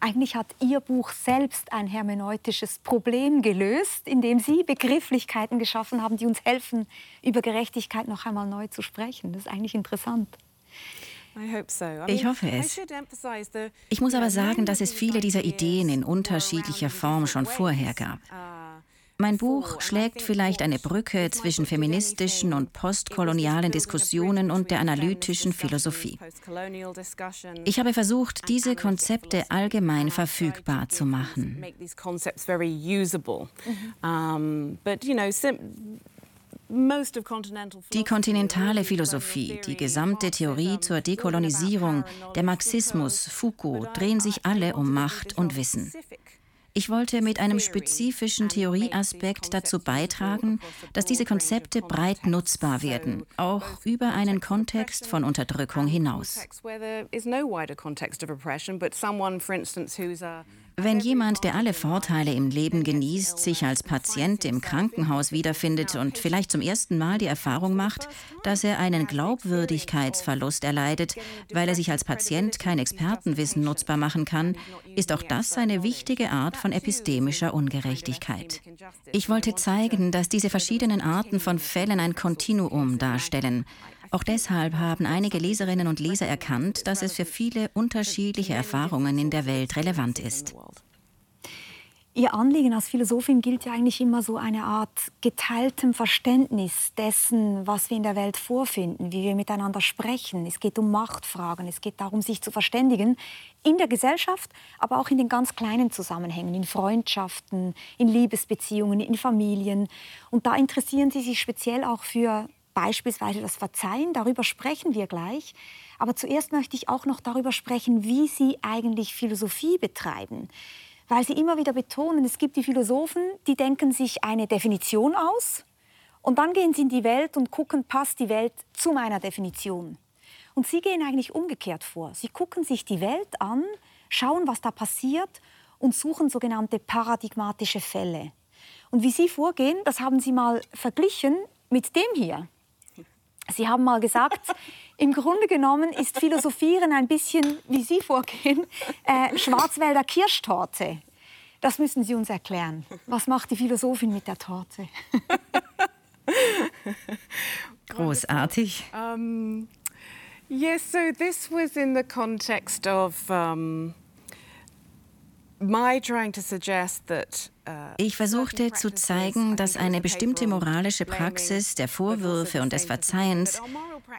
Eigentlich hat Ihr Buch selbst ein hermeneutisches Problem gelöst, indem Sie Begrifflichkeiten geschaffen haben, die uns helfen, über Gerechtigkeit noch einmal neu zu sprechen. Das ist eigentlich interessant. Ich hoffe es. Ich muss aber sagen, dass es viele dieser Ideen in unterschiedlicher Form schon vorher gab. Mein Buch schlägt vielleicht eine Brücke zwischen feministischen und postkolonialen Diskussionen und der analytischen Philosophie. Ich habe versucht, diese Konzepte allgemein verfügbar zu machen. Die kontinentale Philosophie, die gesamte Theorie zur Dekolonisierung, der Marxismus, Foucault drehen sich alle um Macht und Wissen. Ich wollte mit einem spezifischen Theorieaspekt dazu beitragen, dass diese Konzepte breit nutzbar werden, auch über einen Kontext von Unterdrückung hinaus. Wenn jemand, der alle Vorteile im Leben genießt, sich als Patient im Krankenhaus wiederfindet und vielleicht zum ersten Mal die Erfahrung macht, dass er einen Glaubwürdigkeitsverlust erleidet, weil er sich als Patient kein Expertenwissen nutzbar machen kann, ist auch das eine wichtige Art von epistemischer Ungerechtigkeit. Ich wollte zeigen, dass diese verschiedenen Arten von Fällen ein Kontinuum darstellen, auch deshalb haben einige Leserinnen und Leser erkannt, dass es für viele unterschiedliche Erfahrungen in der Welt relevant ist. Ihr Anliegen als Philosophin gilt ja eigentlich immer so eine Art geteiltem Verständnis dessen, was wir in der Welt vorfinden, wie wir miteinander sprechen. Es geht um Machtfragen, es geht darum, sich zu verständigen in der Gesellschaft, aber auch in den ganz kleinen Zusammenhängen, in Freundschaften, in Liebesbeziehungen, in Familien. Und da interessieren Sie sich speziell auch für beispielsweise das Verzeihen, darüber sprechen wir gleich. Aber zuerst möchte ich auch noch darüber sprechen, wie Sie eigentlich Philosophie betreiben. Weil Sie immer wieder betonen, es gibt die Philosophen, die denken sich eine Definition aus und dann gehen sie in die Welt und gucken, passt die Welt zu meiner Definition. Und Sie gehen eigentlich umgekehrt vor. Sie gucken sich die Welt an, schauen, was da passiert und suchen sogenannte paradigmatische Fälle. Und wie Sie vorgehen, das haben Sie mal verglichen mit dem hier. Sie haben mal gesagt, im Grunde genommen ist Philosophieren ein bisschen, wie Sie vorgehen, äh, Schwarzwälder Kirschtorte. Das müssen Sie uns erklären. Was macht die Philosophin mit der Torte? Großartig. Um, yes, so this was in the context of um, my trying to suggest that ich versuchte zu zeigen, dass eine bestimmte moralische Praxis der Vorwürfe und des Verzeihens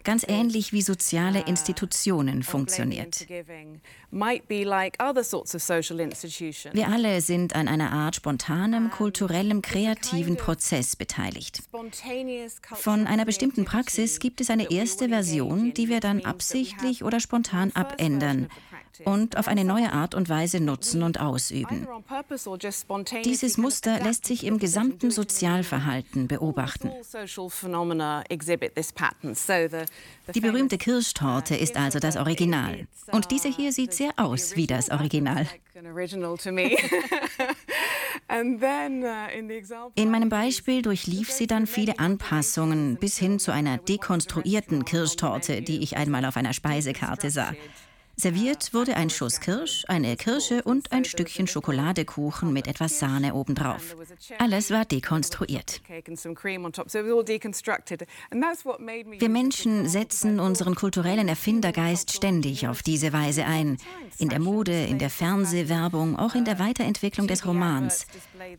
ganz ähnlich wie soziale Institutionen funktioniert. Wir alle sind an einer Art spontanem, kulturellem, kreativen Prozess beteiligt. Von einer bestimmten Praxis gibt es eine erste Version, die wir dann absichtlich oder spontan abändern und auf eine neue Art und Weise nutzen und ausüben. Dieses Muster lässt sich im gesamten Sozialverhalten beobachten. Die berühmte Kirschtorte ist also das Original. Und diese hier sieht sehr aus wie das Original. In meinem Beispiel durchlief sie dann viele Anpassungen bis hin zu einer dekonstruierten Kirschtorte, die ich einmal auf einer Speisekarte sah. Serviert wurde ein Schuss Kirsch, eine Kirsche und ein Stückchen Schokoladekuchen mit etwas Sahne obendrauf. Alles war dekonstruiert. Wir Menschen setzen unseren kulturellen Erfindergeist ständig auf diese Weise ein. In der Mode, in der Fernsehwerbung, auch in der Weiterentwicklung des Romans.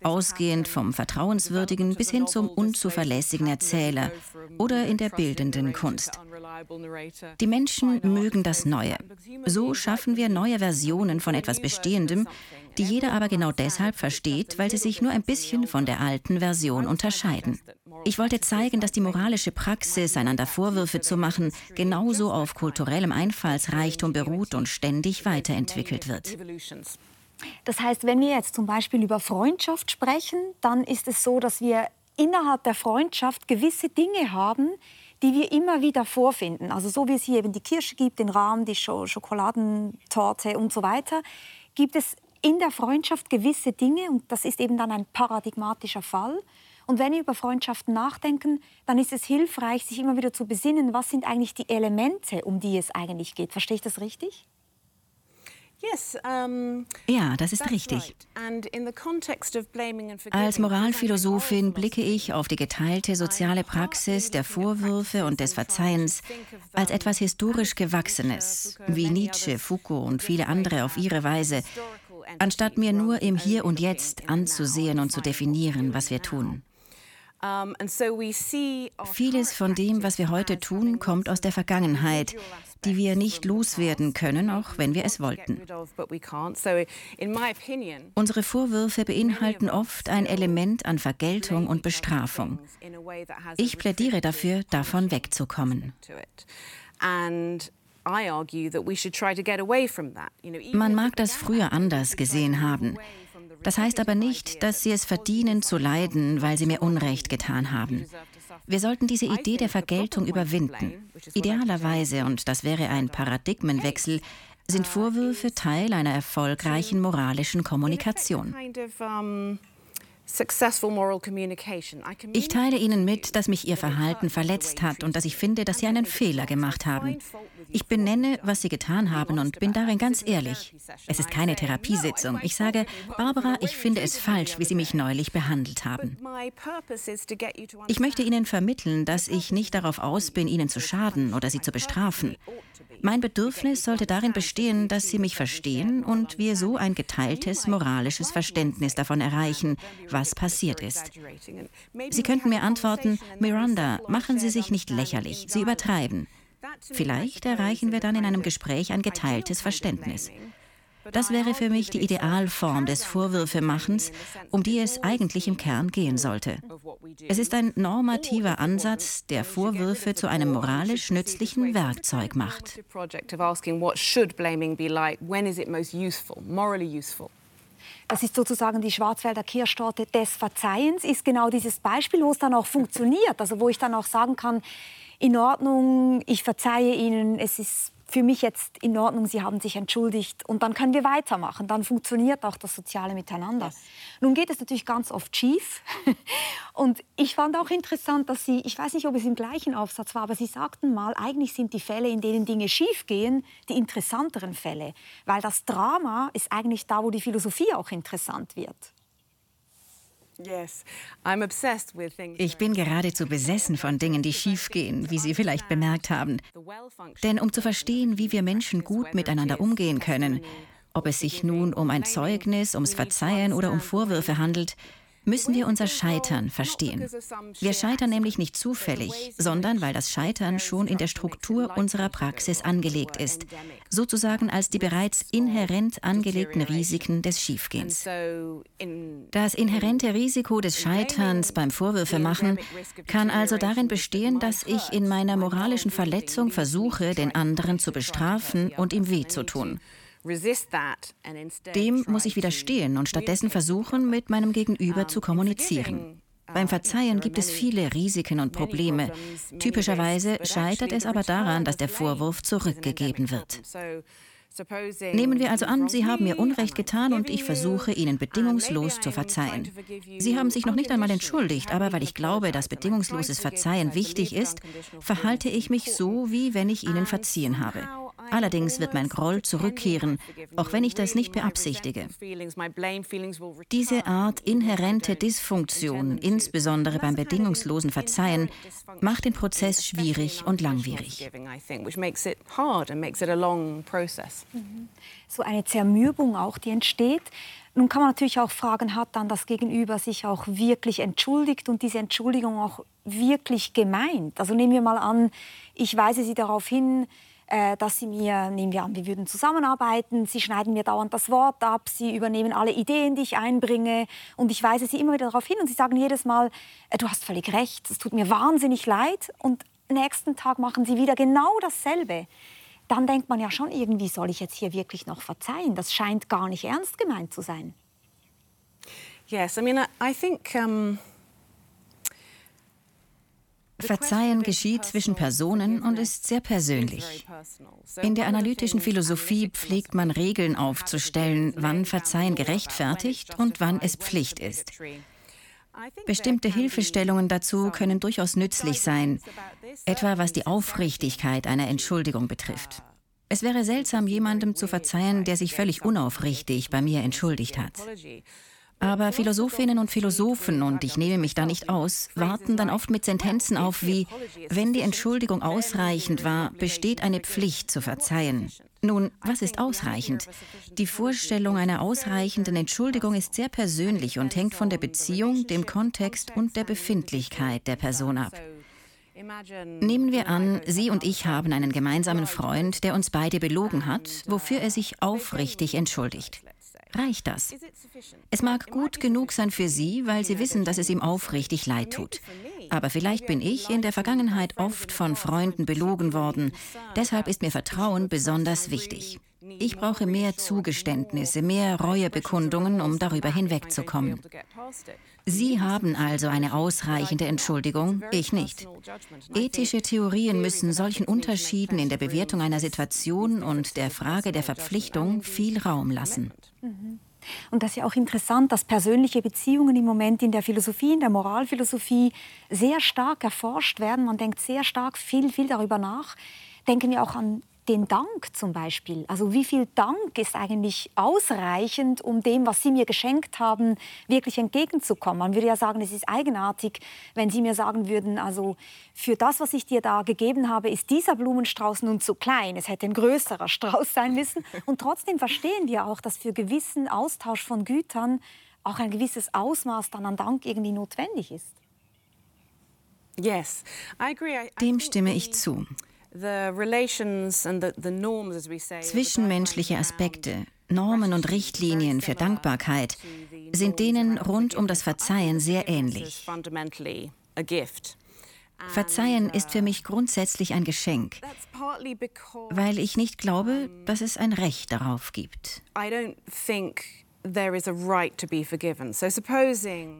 Ausgehend vom Vertrauenswürdigen bis hin zum unzuverlässigen Erzähler oder in der bildenden Kunst. Die Menschen mögen das Neue. So schaffen wir neue Versionen von etwas Bestehendem, die jeder aber genau deshalb versteht, weil sie sich nur ein bisschen von der alten Version unterscheiden. Ich wollte zeigen, dass die moralische Praxis, einander Vorwürfe zu machen, genauso auf kulturellem Einfallsreichtum beruht und ständig weiterentwickelt wird. Das heißt, wenn wir jetzt zum Beispiel über Freundschaft sprechen, dann ist es so, dass wir innerhalb der Freundschaft gewisse Dinge haben, die wir immer wieder vorfinden. Also so wie es hier eben die Kirsche gibt, den Rahmen, die Schokoladentorte und so weiter, gibt es in der Freundschaft gewisse Dinge und das ist eben dann ein paradigmatischer Fall. Und wenn wir über Freundschaften nachdenken, dann ist es hilfreich, sich immer wieder zu besinnen, was sind eigentlich die Elemente, um die es eigentlich geht. Verstehe ich das richtig? Ja, das ist richtig. Als Moralphilosophin blicke ich auf die geteilte soziale Praxis der Vorwürfe und des Verzeihens als etwas historisch Gewachsenes, wie Nietzsche, Foucault und viele andere auf ihre Weise, anstatt mir nur im Hier und Jetzt anzusehen und zu definieren, was wir tun. Vieles von dem, was wir heute tun, kommt aus der Vergangenheit, die wir nicht loswerden können, auch wenn wir es wollten. Unsere Vorwürfe beinhalten oft ein Element an Vergeltung und Bestrafung. Ich plädiere dafür, davon wegzukommen. Man mag das früher anders gesehen haben. Das heißt aber nicht, dass sie es verdienen zu leiden, weil sie mir Unrecht getan haben. Wir sollten diese Idee der Vergeltung überwinden. Idealerweise, und das wäre ein Paradigmenwechsel, sind Vorwürfe Teil einer erfolgreichen moralischen Kommunikation. Ich teile Ihnen mit, dass mich Ihr Verhalten verletzt hat und dass ich finde, dass Sie einen Fehler gemacht haben. Ich benenne, was Sie getan haben und bin darin ganz ehrlich. Es ist keine Therapiesitzung. Ich sage, Barbara, ich finde es falsch, wie Sie mich neulich behandelt haben. Ich möchte Ihnen vermitteln, dass ich nicht darauf aus bin, Ihnen zu schaden oder Sie zu bestrafen. Mein Bedürfnis sollte darin bestehen, dass Sie mich verstehen und wir so ein geteiltes moralisches Verständnis davon erreichen, was passiert ist. Sie könnten mir antworten, Miranda, machen Sie sich nicht lächerlich, Sie übertreiben. Vielleicht erreichen wir dann in einem Gespräch ein geteiltes Verständnis. Das wäre für mich die Idealform des Vorwürfemachens, um die es eigentlich im Kern gehen sollte. Es ist ein normativer Ansatz, der Vorwürfe zu einem moralisch nützlichen Werkzeug macht. Das ist sozusagen die Schwarzwälder Kirschtorte des Verzeihens, ist genau dieses Beispiel, wo es dann auch funktioniert. Also wo ich dann auch sagen kann, in Ordnung, ich verzeihe Ihnen, es ist für mich jetzt in Ordnung, Sie haben sich entschuldigt und dann können wir weitermachen. Dann funktioniert auch das soziale Miteinander. Yes. Nun geht es natürlich ganz oft schief. Und ich fand auch interessant, dass Sie, ich weiß nicht, ob es im gleichen Aufsatz war, aber Sie sagten mal, eigentlich sind die Fälle, in denen Dinge schief gehen, die interessanteren Fälle. Weil das Drama ist eigentlich da, wo die Philosophie auch interessant wird. Ich bin geradezu besessen von Dingen, die schiefgehen, wie Sie vielleicht bemerkt haben. Denn um zu verstehen, wie wir Menschen gut miteinander umgehen können, ob es sich nun um ein Zeugnis, ums Verzeihen oder um Vorwürfe handelt, müssen wir unser Scheitern verstehen. Wir scheitern nämlich nicht zufällig, sondern weil das Scheitern schon in der Struktur unserer Praxis angelegt ist, sozusagen als die bereits inhärent angelegten Risiken des Schiefgehens. Das inhärente Risiko des Scheiterns beim Vorwürfemachen kann also darin bestehen, dass ich in meiner moralischen Verletzung versuche, den anderen zu bestrafen und ihm weh zu tun. Dem muss ich widerstehen und stattdessen versuchen, mit meinem Gegenüber zu kommunizieren. Beim Verzeihen gibt es viele Risiken und Probleme. Typischerweise scheitert es aber daran, dass der Vorwurf zurückgegeben wird. Nehmen wir also an, Sie haben mir Unrecht getan und ich versuche, Ihnen bedingungslos zu verzeihen. Sie haben sich noch nicht einmal entschuldigt, aber weil ich glaube, dass bedingungsloses Verzeihen wichtig ist, verhalte ich mich so, wie wenn ich Ihnen verziehen habe. Allerdings wird mein Groll zurückkehren, auch wenn ich das nicht beabsichtige. Diese Art inhärente Dysfunktion, insbesondere beim bedingungslosen Verzeihen, macht den Prozess schwierig und langwierig. So eine Zermürbung auch, die entsteht. Nun kann man natürlich auch fragen, hat dann das Gegenüber sich auch wirklich entschuldigt und diese Entschuldigung auch wirklich gemeint? Also nehmen wir mal an, ich weise Sie darauf hin, dass Sie mir, nehmen wir an, wir würden zusammenarbeiten, Sie schneiden mir dauernd das Wort ab, Sie übernehmen alle Ideen, die ich einbringe und ich weise Sie immer wieder darauf hin und Sie sagen jedes Mal, äh, du hast völlig recht, es tut mir wahnsinnig leid und nächsten Tag machen Sie wieder genau dasselbe. Dann denkt man ja schon irgendwie, soll ich jetzt hier wirklich noch verzeihen? Das scheint gar nicht ernst gemeint zu sein. Yes, I mean, I think um Verzeihen geschieht zwischen Personen und ist sehr persönlich. In der analytischen Philosophie pflegt man Regeln aufzustellen, wann Verzeihen gerechtfertigt und wann es Pflicht ist. Bestimmte Hilfestellungen dazu können durchaus nützlich sein, etwa was die Aufrichtigkeit einer Entschuldigung betrifft. Es wäre seltsam, jemandem zu verzeihen, der sich völlig unaufrichtig bei mir entschuldigt hat. Aber Philosophinnen und Philosophen, und ich nehme mich da nicht aus, warten dann oft mit Sentenzen auf wie, wenn die Entschuldigung ausreichend war, besteht eine Pflicht zu verzeihen. Nun, was ist ausreichend? Die Vorstellung einer ausreichenden Entschuldigung ist sehr persönlich und hängt von der Beziehung, dem Kontext und der Befindlichkeit der Person ab. Nehmen wir an, Sie und ich haben einen gemeinsamen Freund, der uns beide belogen hat, wofür er sich aufrichtig entschuldigt. Reicht das? Es mag gut genug sein für Sie, weil Sie wissen, dass es ihm aufrichtig leid tut. Aber vielleicht bin ich in der Vergangenheit oft von Freunden belogen worden. Deshalb ist mir Vertrauen besonders wichtig. Ich brauche mehr Zugeständnisse, mehr Reuebekundungen, um darüber hinwegzukommen. Sie haben also eine ausreichende Entschuldigung, ich nicht. Ethische Theorien müssen solchen Unterschieden in der Bewertung einer Situation und der Frage der Verpflichtung viel Raum lassen. Mhm. Und das ist ja auch interessant, dass persönliche Beziehungen im Moment in der Philosophie, in der Moralphilosophie sehr stark erforscht werden. Man denkt sehr stark viel, viel darüber nach. Denken wir auch an den Dank zum Beispiel. Also wie viel Dank ist eigentlich ausreichend, um dem, was Sie mir geschenkt haben, wirklich entgegenzukommen? Man würde ja sagen, es ist eigenartig, wenn Sie mir sagen würden, also für das, was ich dir da gegeben habe, ist dieser Blumenstrauß nun zu klein. Es hätte ein größerer Strauß sein müssen. Und trotzdem verstehen wir auch, dass für gewissen Austausch von Gütern auch ein gewisses Ausmaß dann an Dank irgendwie notwendig ist. Dem stimme ich zu. Zwischenmenschliche Aspekte, Normen und Richtlinien für Dankbarkeit sind denen rund um das Verzeihen sehr ähnlich. Verzeihen ist für mich grundsätzlich ein Geschenk, weil ich nicht glaube, dass es ein Recht darauf gibt.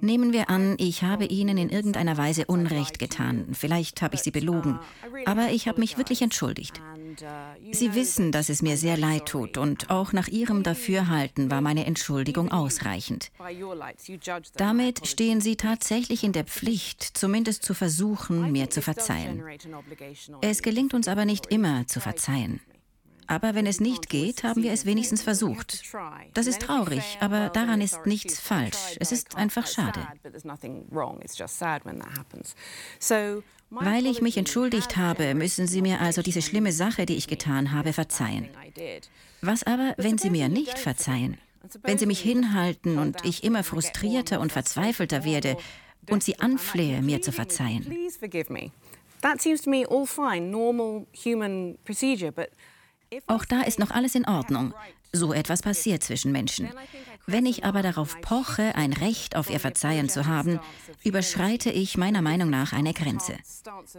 Nehmen wir an, ich habe Ihnen in irgendeiner Weise Unrecht getan. Vielleicht habe ich Sie belogen. Aber ich habe mich wirklich entschuldigt. Uh, Sie wissen, dass es mir sehr leid tut und auch nach Ihrem Dafürhalten war meine Entschuldigung ausreichend. Damit stehen Sie tatsächlich in der Pflicht, zumindest zu versuchen, mir zu verzeihen. Es gelingt uns aber nicht immer zu verzeihen. Aber wenn es nicht geht, haben wir es wenigstens versucht. Das ist traurig, aber daran ist nichts falsch. Es ist einfach schade. Weil ich mich entschuldigt habe, müssen Sie mir also diese schlimme Sache, die ich getan habe, verzeihen. Was aber, wenn Sie mir nicht verzeihen? Wenn Sie mich hinhalten und ich immer frustrierter und verzweifelter werde und Sie anflehe, mir zu verzeihen? That seems to me all fine, normal human procedure, but auch da ist noch alles in Ordnung. So etwas passiert zwischen Menschen. Wenn ich aber darauf poche, ein Recht auf ihr Verzeihen zu haben, überschreite ich meiner Meinung nach eine Grenze.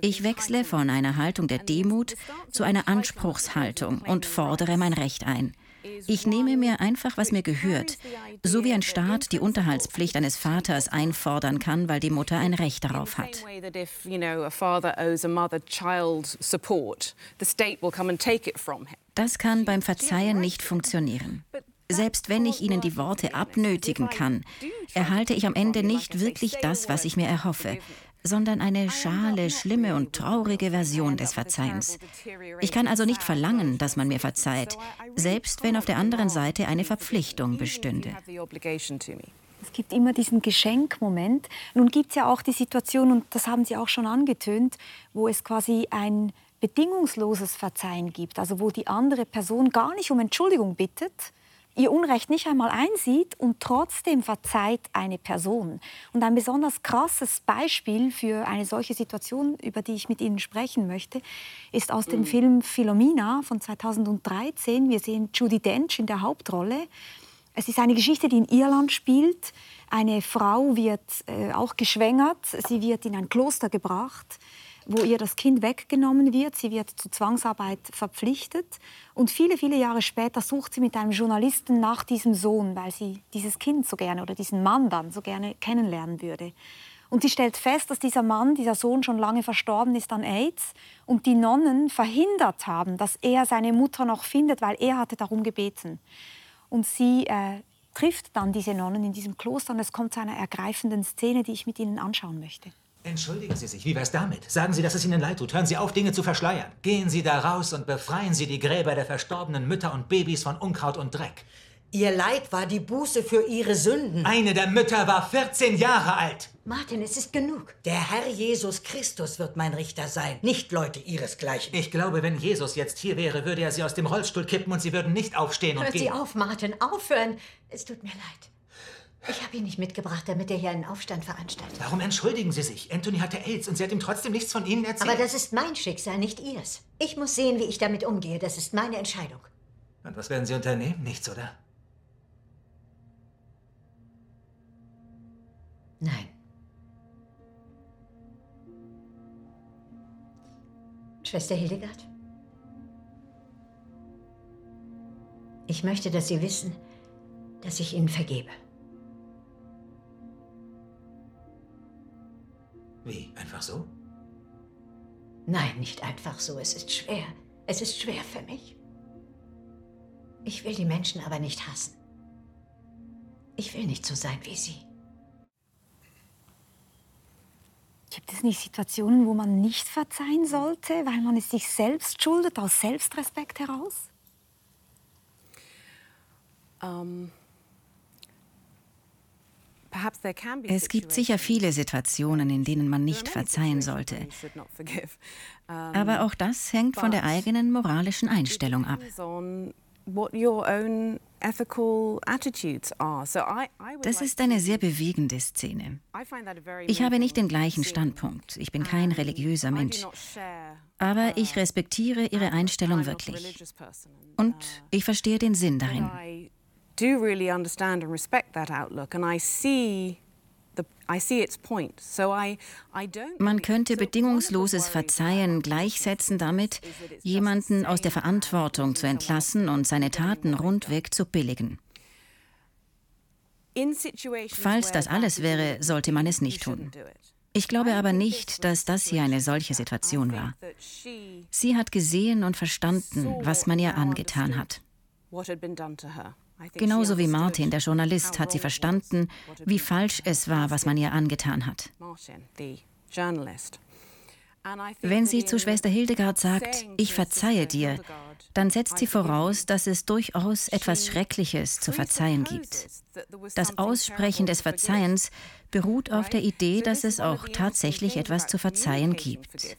Ich wechsle von einer Haltung der Demut zu einer Anspruchshaltung und fordere mein Recht ein. Ich nehme mir einfach, was mir gehört. So wie ein Staat die Unterhaltspflicht eines Vaters einfordern kann, weil die Mutter ein Recht darauf hat. Das kann beim Verzeihen nicht funktionieren. Selbst wenn ich Ihnen die Worte abnötigen kann, erhalte ich am Ende nicht wirklich das, was ich mir erhoffe sondern eine schale, schlimme und traurige Version des Verzeihens. Ich kann also nicht verlangen, dass man mir verzeiht, selbst wenn auf der anderen Seite eine Verpflichtung bestünde. Es gibt immer diesen Geschenkmoment. Nun gibt es ja auch die Situation, und das haben Sie auch schon angetönt, wo es quasi ein bedingungsloses Verzeihen gibt, also wo die andere Person gar nicht um Entschuldigung bittet, ihr Unrecht nicht einmal einsieht und trotzdem verzeiht eine Person. Und ein besonders krasses Beispiel für eine solche Situation, über die ich mit Ihnen sprechen möchte, ist aus dem mhm. Film Philomena von 2013. Wir sehen Judy Dench in der Hauptrolle. Es ist eine Geschichte, die in Irland spielt. Eine Frau wird äh, auch geschwängert. Sie wird in ein Kloster gebracht wo ihr das Kind weggenommen wird. Sie wird zur Zwangsarbeit verpflichtet. Und viele, viele Jahre später sucht sie mit einem Journalisten nach diesem Sohn, weil sie dieses Kind so gerne oder diesen Mann dann so gerne kennenlernen würde. Und sie stellt fest, dass dieser Mann, dieser Sohn schon lange verstorben ist an AIDS und die Nonnen verhindert haben, dass er seine Mutter noch findet, weil er hatte darum gebeten. Und sie äh, trifft dann diese Nonnen in diesem Kloster und es kommt zu einer ergreifenden Szene, die ich mit Ihnen anschauen möchte. Entschuldigen Sie sich, wie wär's damit? Sagen Sie, dass es Ihnen leid tut. Hören Sie auf, Dinge zu verschleiern. Gehen Sie da raus und befreien Sie die Gräber der verstorbenen Mütter und Babys von Unkraut und Dreck. Ihr Leid war die Buße für ihre Sünden. Eine der Mütter war 14 Jahre alt. Martin, es ist genug. Der Herr Jesus Christus wird mein Richter sein, nicht Leute ihresgleichen. Ich glaube, wenn Jesus jetzt hier wäre, würde er sie aus dem Rollstuhl kippen und sie würden nicht aufstehen Hört und gehen. Hört sie auf, Martin, aufhören. Es tut mir leid. Ich habe ihn nicht mitgebracht, damit er hier einen Aufstand veranstaltet. Warum entschuldigen Sie sich? Anthony hatte AIDS und sie hat ihm trotzdem nichts von Ihnen erzählt. Aber das ist mein Schicksal, nicht Ihres. Ich muss sehen, wie ich damit umgehe. Das ist meine Entscheidung. Und was werden Sie unternehmen? Nichts, oder? Nein. Schwester Hildegard? Ich möchte, dass Sie wissen, dass ich Ihnen vergebe. Wie? Einfach so? Nein, nicht einfach so. Es ist schwer. Es ist schwer für mich. Ich will die Menschen aber nicht hassen. Ich will nicht so sein wie sie. Gibt es nicht Situationen, wo man nicht verzeihen sollte, weil man es sich selbst schuldet, aus Selbstrespekt heraus? Um, es gibt sicher viele Situationen, in denen man nicht verzeihen sollte. Aber auch das hängt von der eigenen moralischen Einstellung ab. Das ist eine sehr bewegende Szene. Ich habe nicht den gleichen Standpunkt. Ich bin kein religiöser Mensch. Aber ich respektiere ihre Einstellung wirklich. Und ich verstehe den Sinn darin do really understand and respect that outlook, and I see man könnte bedingungsloses Verzeihen gleichsetzen damit, jemanden aus der Verantwortung zu entlassen und seine Taten rundweg zu billigen. Falls das alles wäre, sollte man es nicht tun. Ich glaube aber nicht, dass das hier eine solche Situation war. Sie hat gesehen und verstanden, was man ihr angetan hat. Genauso wie Martin, der Journalist, hat sie verstanden, wie falsch es war, was man ihr angetan hat. Wenn sie zu Schwester Hildegard sagt, ich verzeihe dir, dann setzt sie voraus, dass es durchaus etwas Schreckliches zu verzeihen gibt. Das Aussprechen des Verzeihens beruht auf der Idee, dass es auch tatsächlich etwas zu verzeihen gibt.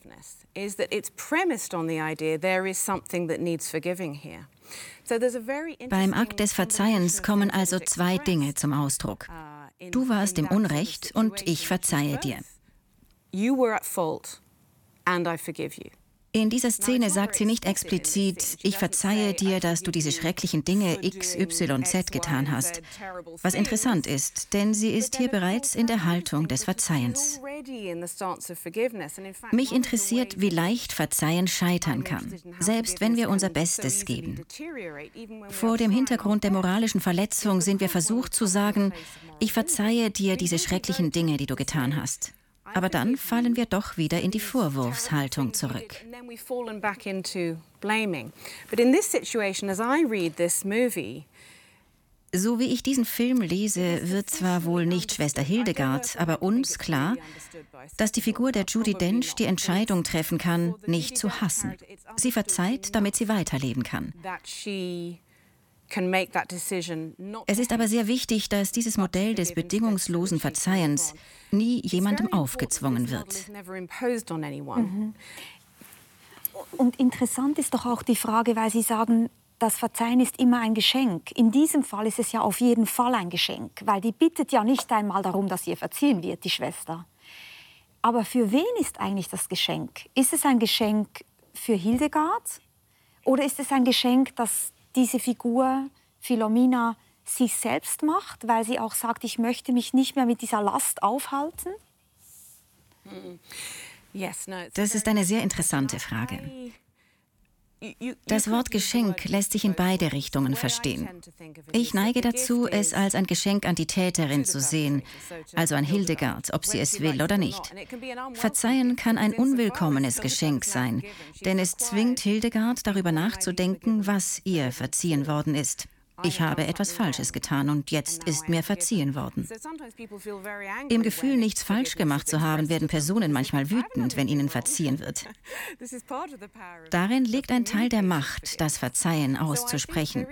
Beim Akt des Verzeihens kommen also zwei Dinge zum Ausdruck. Uh, du warst im Unrecht und ich verzeihe dir. You were at fault and I forgive you. In dieser Szene sagt sie nicht explizit, ich verzeihe dir, dass du diese schrecklichen Dinge X, Y, Z getan hast. Was interessant ist, denn sie ist hier bereits in der Haltung des Verzeihens. Mich interessiert, wie leicht Verzeihen scheitern kann, selbst wenn wir unser Bestes geben. Vor dem Hintergrund der moralischen Verletzung sind wir versucht zu sagen, ich verzeihe dir diese schrecklichen Dinge, die du getan hast. Aber dann fallen wir doch wieder in die Vorwurfshaltung zurück. So wie ich diesen Film lese, wird zwar wohl nicht Schwester Hildegard, aber uns klar, dass die Figur der Judy Dench die Entscheidung treffen kann, nicht zu hassen. Sie verzeiht, damit sie weiterleben kann. Es ist aber sehr wichtig, dass dieses Modell des bedingungslosen Verzeihens nie jemandem aufgezwungen wird. Mhm. Und interessant ist doch auch die Frage, weil Sie sagen, das Verzeihen ist immer ein Geschenk. In diesem Fall ist es ja auf jeden Fall ein Geschenk, weil die bittet ja nicht einmal darum, dass ihr verziehen wird, die Schwester. Aber für wen ist eigentlich das Geschenk? Ist es ein Geschenk für Hildegard oder ist es ein Geschenk, das diese Figur Philomena sich selbst macht, weil sie auch sagt, ich möchte mich nicht mehr mit dieser Last aufhalten? Das ist eine sehr interessante Frage. Das Wort Geschenk lässt sich in beide Richtungen verstehen. Ich neige dazu, es als ein Geschenk an die Täterin zu sehen, also an Hildegard, ob sie es will oder nicht. Verzeihen kann ein unwillkommenes Geschenk sein, denn es zwingt Hildegard darüber nachzudenken, was ihr verziehen worden ist. Ich habe etwas Falsches getan und jetzt ist mir verziehen worden. Im Gefühl, nichts falsch gemacht zu haben, werden Personen manchmal wütend, wenn ihnen verziehen wird. Darin liegt ein Teil der Macht, das Verzeihen auszusprechen.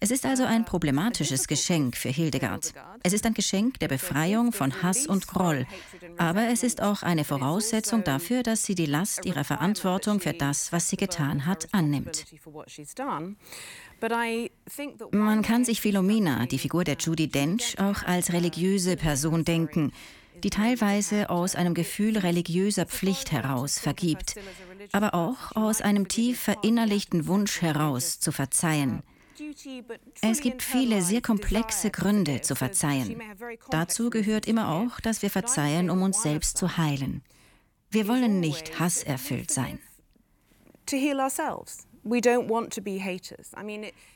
Es ist also ein problematisches Geschenk für Hildegard. Es ist ein Geschenk der Befreiung von Hass und Groll. Aber es ist auch eine Voraussetzung dafür, dass sie die Last ihrer Verantwortung für das, was sie getan hat, annimmt. Man kann sich Philomena, die Figur der Judy Dench, auch als religiöse Person denken, die teilweise aus einem Gefühl religiöser Pflicht heraus vergibt, aber auch aus einem tief verinnerlichten Wunsch heraus zu verzeihen. Es gibt viele sehr komplexe Gründe zu verzeihen. Dazu gehört immer auch, dass wir verzeihen, um uns selbst zu heilen. Wir wollen nicht hasserfüllt sein.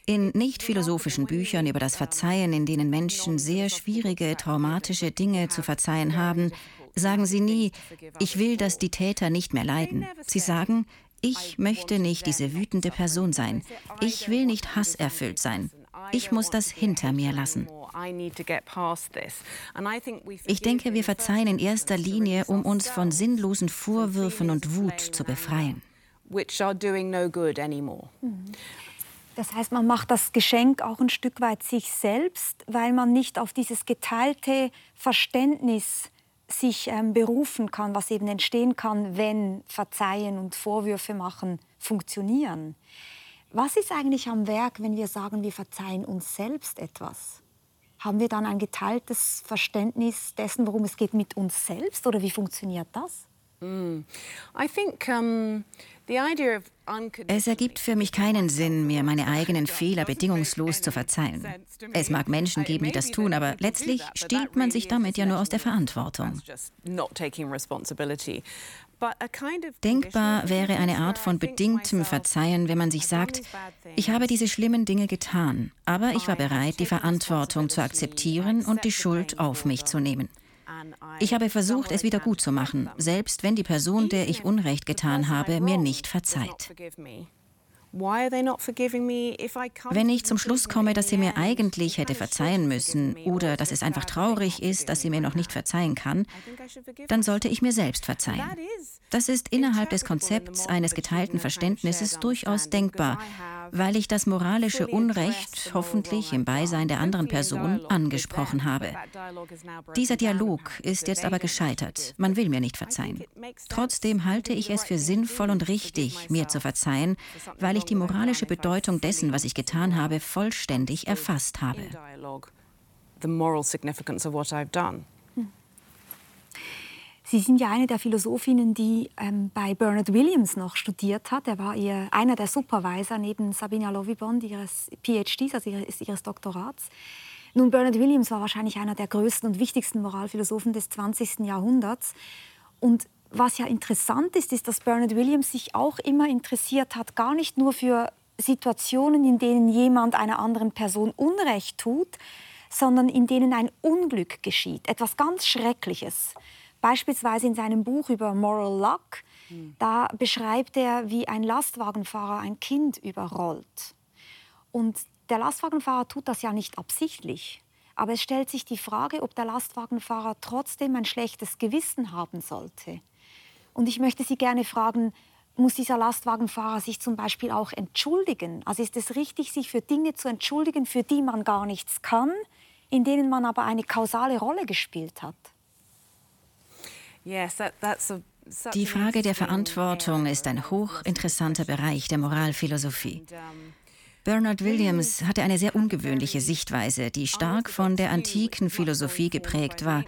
In nicht philosophischen Büchern über das Verzeihen, in denen Menschen sehr schwierige, traumatische Dinge zu verzeihen haben, sagen sie nie, ich will, dass die Täter nicht mehr leiden. Sie sagen, ich möchte nicht diese wütende Person sein. Ich will nicht hasserfüllt sein. Ich muss das hinter mir lassen. Ich denke, wir verzeihen in erster Linie, um uns von sinnlosen Vorwürfen und Wut zu befreien which are doing no good anymore. Das heißt, man macht das Geschenk auch ein Stück weit sich selbst, weil man nicht auf dieses geteilte Verständnis sich ähm, berufen kann, was eben entstehen kann, wenn Verzeihen und Vorwürfe machen funktionieren. Was ist eigentlich am Werk, wenn wir sagen, wir verzeihen uns selbst etwas? Haben wir dann ein geteiltes Verständnis dessen, worum es geht mit uns selbst oder wie funktioniert das? Mm. Es ergibt für mich keinen Sinn, mir meine eigenen Fehler bedingungslos zu verzeihen. Es mag Menschen geben, die das tun, aber letztlich stiehlt man sich damit ja nur aus der Verantwortung. Denkbar wäre eine Art von bedingtem Verzeihen, wenn man sich sagt, ich habe diese schlimmen Dinge getan, aber ich war bereit, die Verantwortung zu akzeptieren und die Schuld auf mich zu nehmen. Ich habe versucht, es wieder gut zu machen, selbst wenn die Person, der ich Unrecht getan habe, mir nicht verzeiht. Wenn ich zum Schluss komme, dass sie mir eigentlich hätte verzeihen müssen oder dass es einfach traurig ist, dass sie mir noch nicht verzeihen kann, dann sollte ich mir selbst verzeihen. Das ist innerhalb des Konzepts eines geteilten Verständnisses durchaus denkbar, weil ich das moralische Unrecht hoffentlich im Beisein der anderen Person angesprochen habe. Dieser Dialog ist jetzt aber gescheitert. Man will mir nicht verzeihen. Trotzdem halte ich es für sinnvoll und richtig, mir zu verzeihen, weil ich die moralische Bedeutung dessen, was ich getan habe, vollständig erfasst habe. Sie sind ja eine der Philosophinnen, die ähm, bei Bernard Williams noch studiert hat. Er war ihr, einer der Supervisor neben Sabina Lovibond, ihres PhDs, also ihres, ihres Doktorats. Nun, Bernard Williams war wahrscheinlich einer der größten und wichtigsten Moralphilosophen des 20. Jahrhunderts. Und was ja interessant ist, ist, dass Bernard Williams sich auch immer interessiert hat, gar nicht nur für Situationen, in denen jemand einer anderen Person Unrecht tut, sondern in denen ein Unglück geschieht, etwas ganz Schreckliches. Beispielsweise in seinem Buch über Moral Luck, mhm. da beschreibt er, wie ein Lastwagenfahrer ein Kind überrollt. Und der Lastwagenfahrer tut das ja nicht absichtlich. Aber es stellt sich die Frage, ob der Lastwagenfahrer trotzdem ein schlechtes Gewissen haben sollte. Und ich möchte Sie gerne fragen, muss dieser Lastwagenfahrer sich zum Beispiel auch entschuldigen? Also ist es richtig, sich für Dinge zu entschuldigen, für die man gar nichts kann, in denen man aber eine kausale Rolle gespielt hat? Die Frage der Verantwortung ist ein hochinteressanter Bereich der Moralphilosophie. Bernard Williams hatte eine sehr ungewöhnliche Sichtweise, die stark von der antiken Philosophie geprägt war,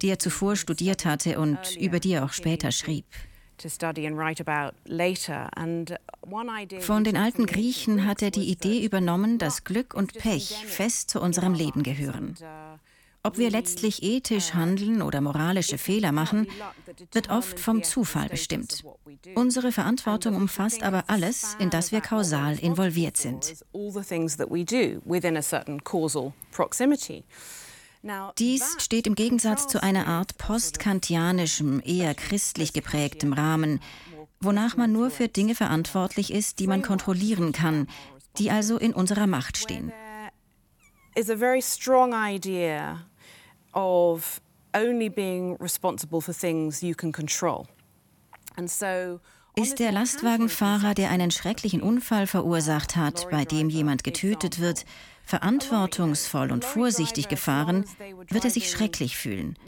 die er zuvor studiert hatte und über die er auch später schrieb. Von den alten Griechen hat er die Idee übernommen, dass Glück und Pech fest zu unserem Leben gehören. Ob wir letztlich ethisch handeln oder moralische Fehler machen, wird oft vom Zufall bestimmt. Unsere Verantwortung umfasst aber alles, in das wir kausal involviert sind. Dies steht im Gegensatz zu einer Art postkantianischem, eher christlich geprägtem Rahmen, wonach man nur für Dinge verantwortlich ist, die man kontrollieren kann, die also in unserer Macht stehen. Is a very strong idea of only being responsible for things you can control. And so ist der Lastwagenfahrer, der einen schrecklichen Unfall verursacht hat, bei dem jemand getötet wird, verantwortungsvoll und vorsichtig gefahren, wird er sich schrecklich fühlen.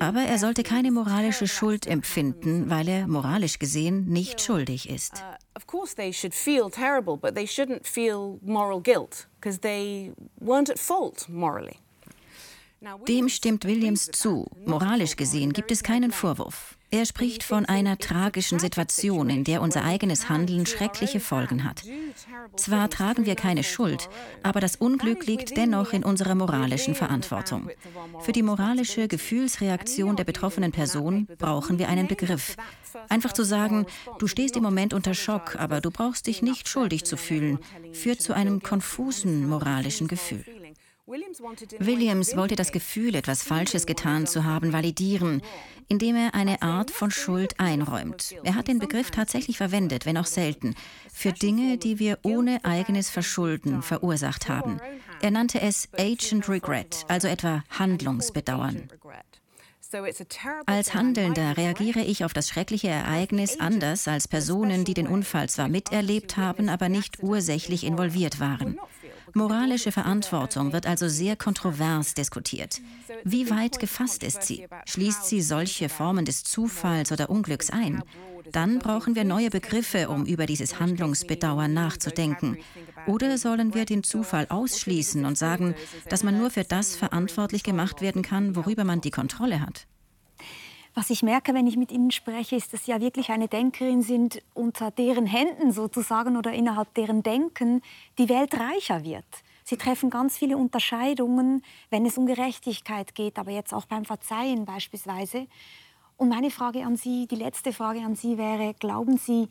Aber er sollte keine moralische Schuld empfinden, weil er moralisch gesehen nicht schuldig ist. Of course they should feel terrible, but they shouldn't feel moral guilt because they weren't at fault morally. Dem stimmt Williams zu. Moralisch gesehen gibt es keinen Vorwurf. Er spricht von einer tragischen Situation, in der unser eigenes Handeln schreckliche Folgen hat. Zwar tragen wir keine Schuld, aber das Unglück liegt dennoch in unserer moralischen Verantwortung. Für die moralische Gefühlsreaktion der betroffenen Person brauchen wir einen Begriff. Einfach zu sagen, du stehst im Moment unter Schock, aber du brauchst dich nicht schuldig zu fühlen, führt zu einem konfusen moralischen Gefühl. Williams wollte das Gefühl, etwas Falsches getan zu haben, validieren, indem er eine Art von Schuld einräumt. Er hat den Begriff tatsächlich verwendet, wenn auch selten, für Dinge, die wir ohne eigenes Verschulden verursacht haben. Er nannte es Agent Regret, also etwa Handlungsbedauern. Als Handelnder reagiere ich auf das schreckliche Ereignis anders als Personen, die den Unfall zwar miterlebt haben, aber nicht ursächlich involviert waren. Moralische Verantwortung wird also sehr kontrovers diskutiert. Wie weit gefasst ist sie? Schließt sie solche Formen des Zufalls oder Unglücks ein? Dann brauchen wir neue Begriffe, um über dieses Handlungsbedauern nachzudenken. Oder sollen wir den Zufall ausschließen und sagen, dass man nur für das verantwortlich gemacht werden kann, worüber man die Kontrolle hat? Was ich merke, wenn ich mit Ihnen spreche, ist, dass Sie ja wirklich eine Denkerin sind, unter deren Händen sozusagen oder innerhalb deren Denken die Welt reicher wird. Sie treffen ganz viele Unterscheidungen, wenn es um Gerechtigkeit geht, aber jetzt auch beim Verzeihen beispielsweise. Und meine Frage an Sie, die letzte Frage an Sie wäre, glauben Sie,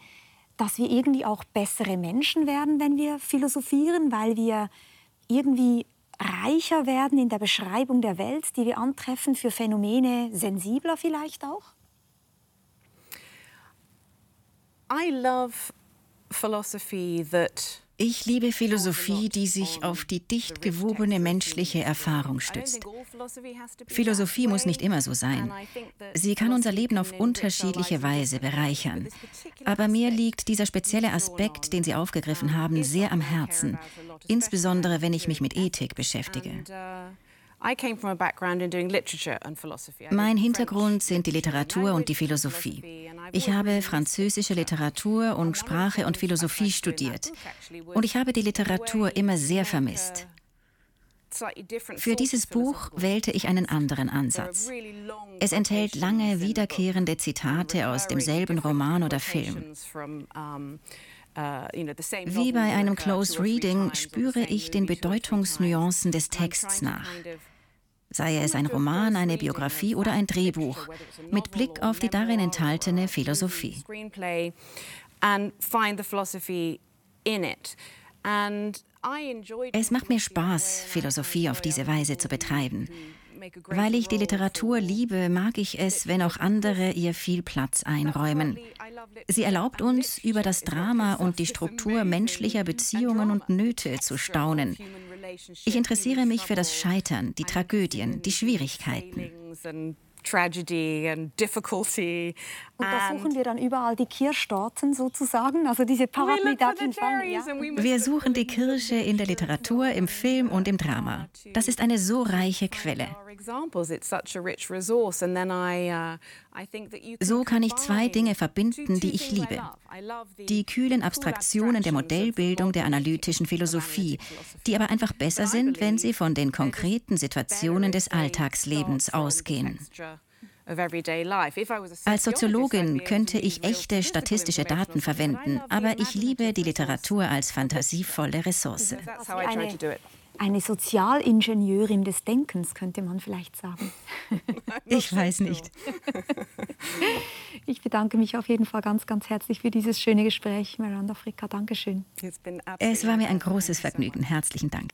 dass wir irgendwie auch bessere Menschen werden, wenn wir philosophieren, weil wir irgendwie reicher werden in der Beschreibung der Welt, die wir antreffen, für Phänomene sensibler vielleicht auch? I love philosophy that ich liebe Philosophie, die sich auf die dicht gewobene menschliche Erfahrung stützt. Philosophie muss nicht immer so sein. Sie kann unser Leben auf unterschiedliche Weise bereichern. Aber mir liegt dieser spezielle Aspekt, den Sie aufgegriffen haben, sehr am Herzen, insbesondere wenn ich mich mit Ethik beschäftige. Mein Hintergrund sind die Literatur und die Philosophie. Ich habe französische Literatur und Sprache und Philosophie studiert. Und ich habe die Literatur immer sehr vermisst. Für dieses Buch wählte ich einen anderen Ansatz. Es enthält lange wiederkehrende Zitate aus demselben Roman oder Film. Wie bei einem Close Reading spüre ich den Bedeutungsnuancen des Texts nach sei es ein Roman, eine Biografie oder ein Drehbuch, mit Blick auf die darin enthaltene Philosophie. Es macht mir Spaß, Philosophie auf diese Weise zu betreiben. Weil ich die Literatur liebe, mag ich es, wenn auch andere ihr viel Platz einräumen. Sie erlaubt uns, über das Drama und die Struktur menschlicher Beziehungen und Nöte zu staunen. Ich interessiere mich für das Scheitern, die Tragödien, die Schwierigkeiten. Und da suchen wir dann überall die Kirschtorten sozusagen, also diese Paraglidaten. Wir suchen die Kirsche in der Literatur, im Film und im Drama. Das ist eine so reiche Quelle. So kann ich zwei Dinge verbinden, die ich liebe. Die kühlen Abstraktionen der Modellbildung der analytischen Philosophie, die aber einfach besser sind, wenn sie von den konkreten Situationen des Alltagslebens ausgehen. Als Soziologin könnte ich echte statistische Daten verwenden, aber ich liebe die Literatur als fantasievolle Ressource. Eine, eine Sozialingenieurin des Denkens, könnte man vielleicht sagen. ich weiß nicht. Ich bedanke mich auf jeden Fall ganz, ganz herzlich für dieses schöne Gespräch, Miranda Fricka. Dankeschön. Es war mir ein großes Vergnügen. Herzlichen Dank.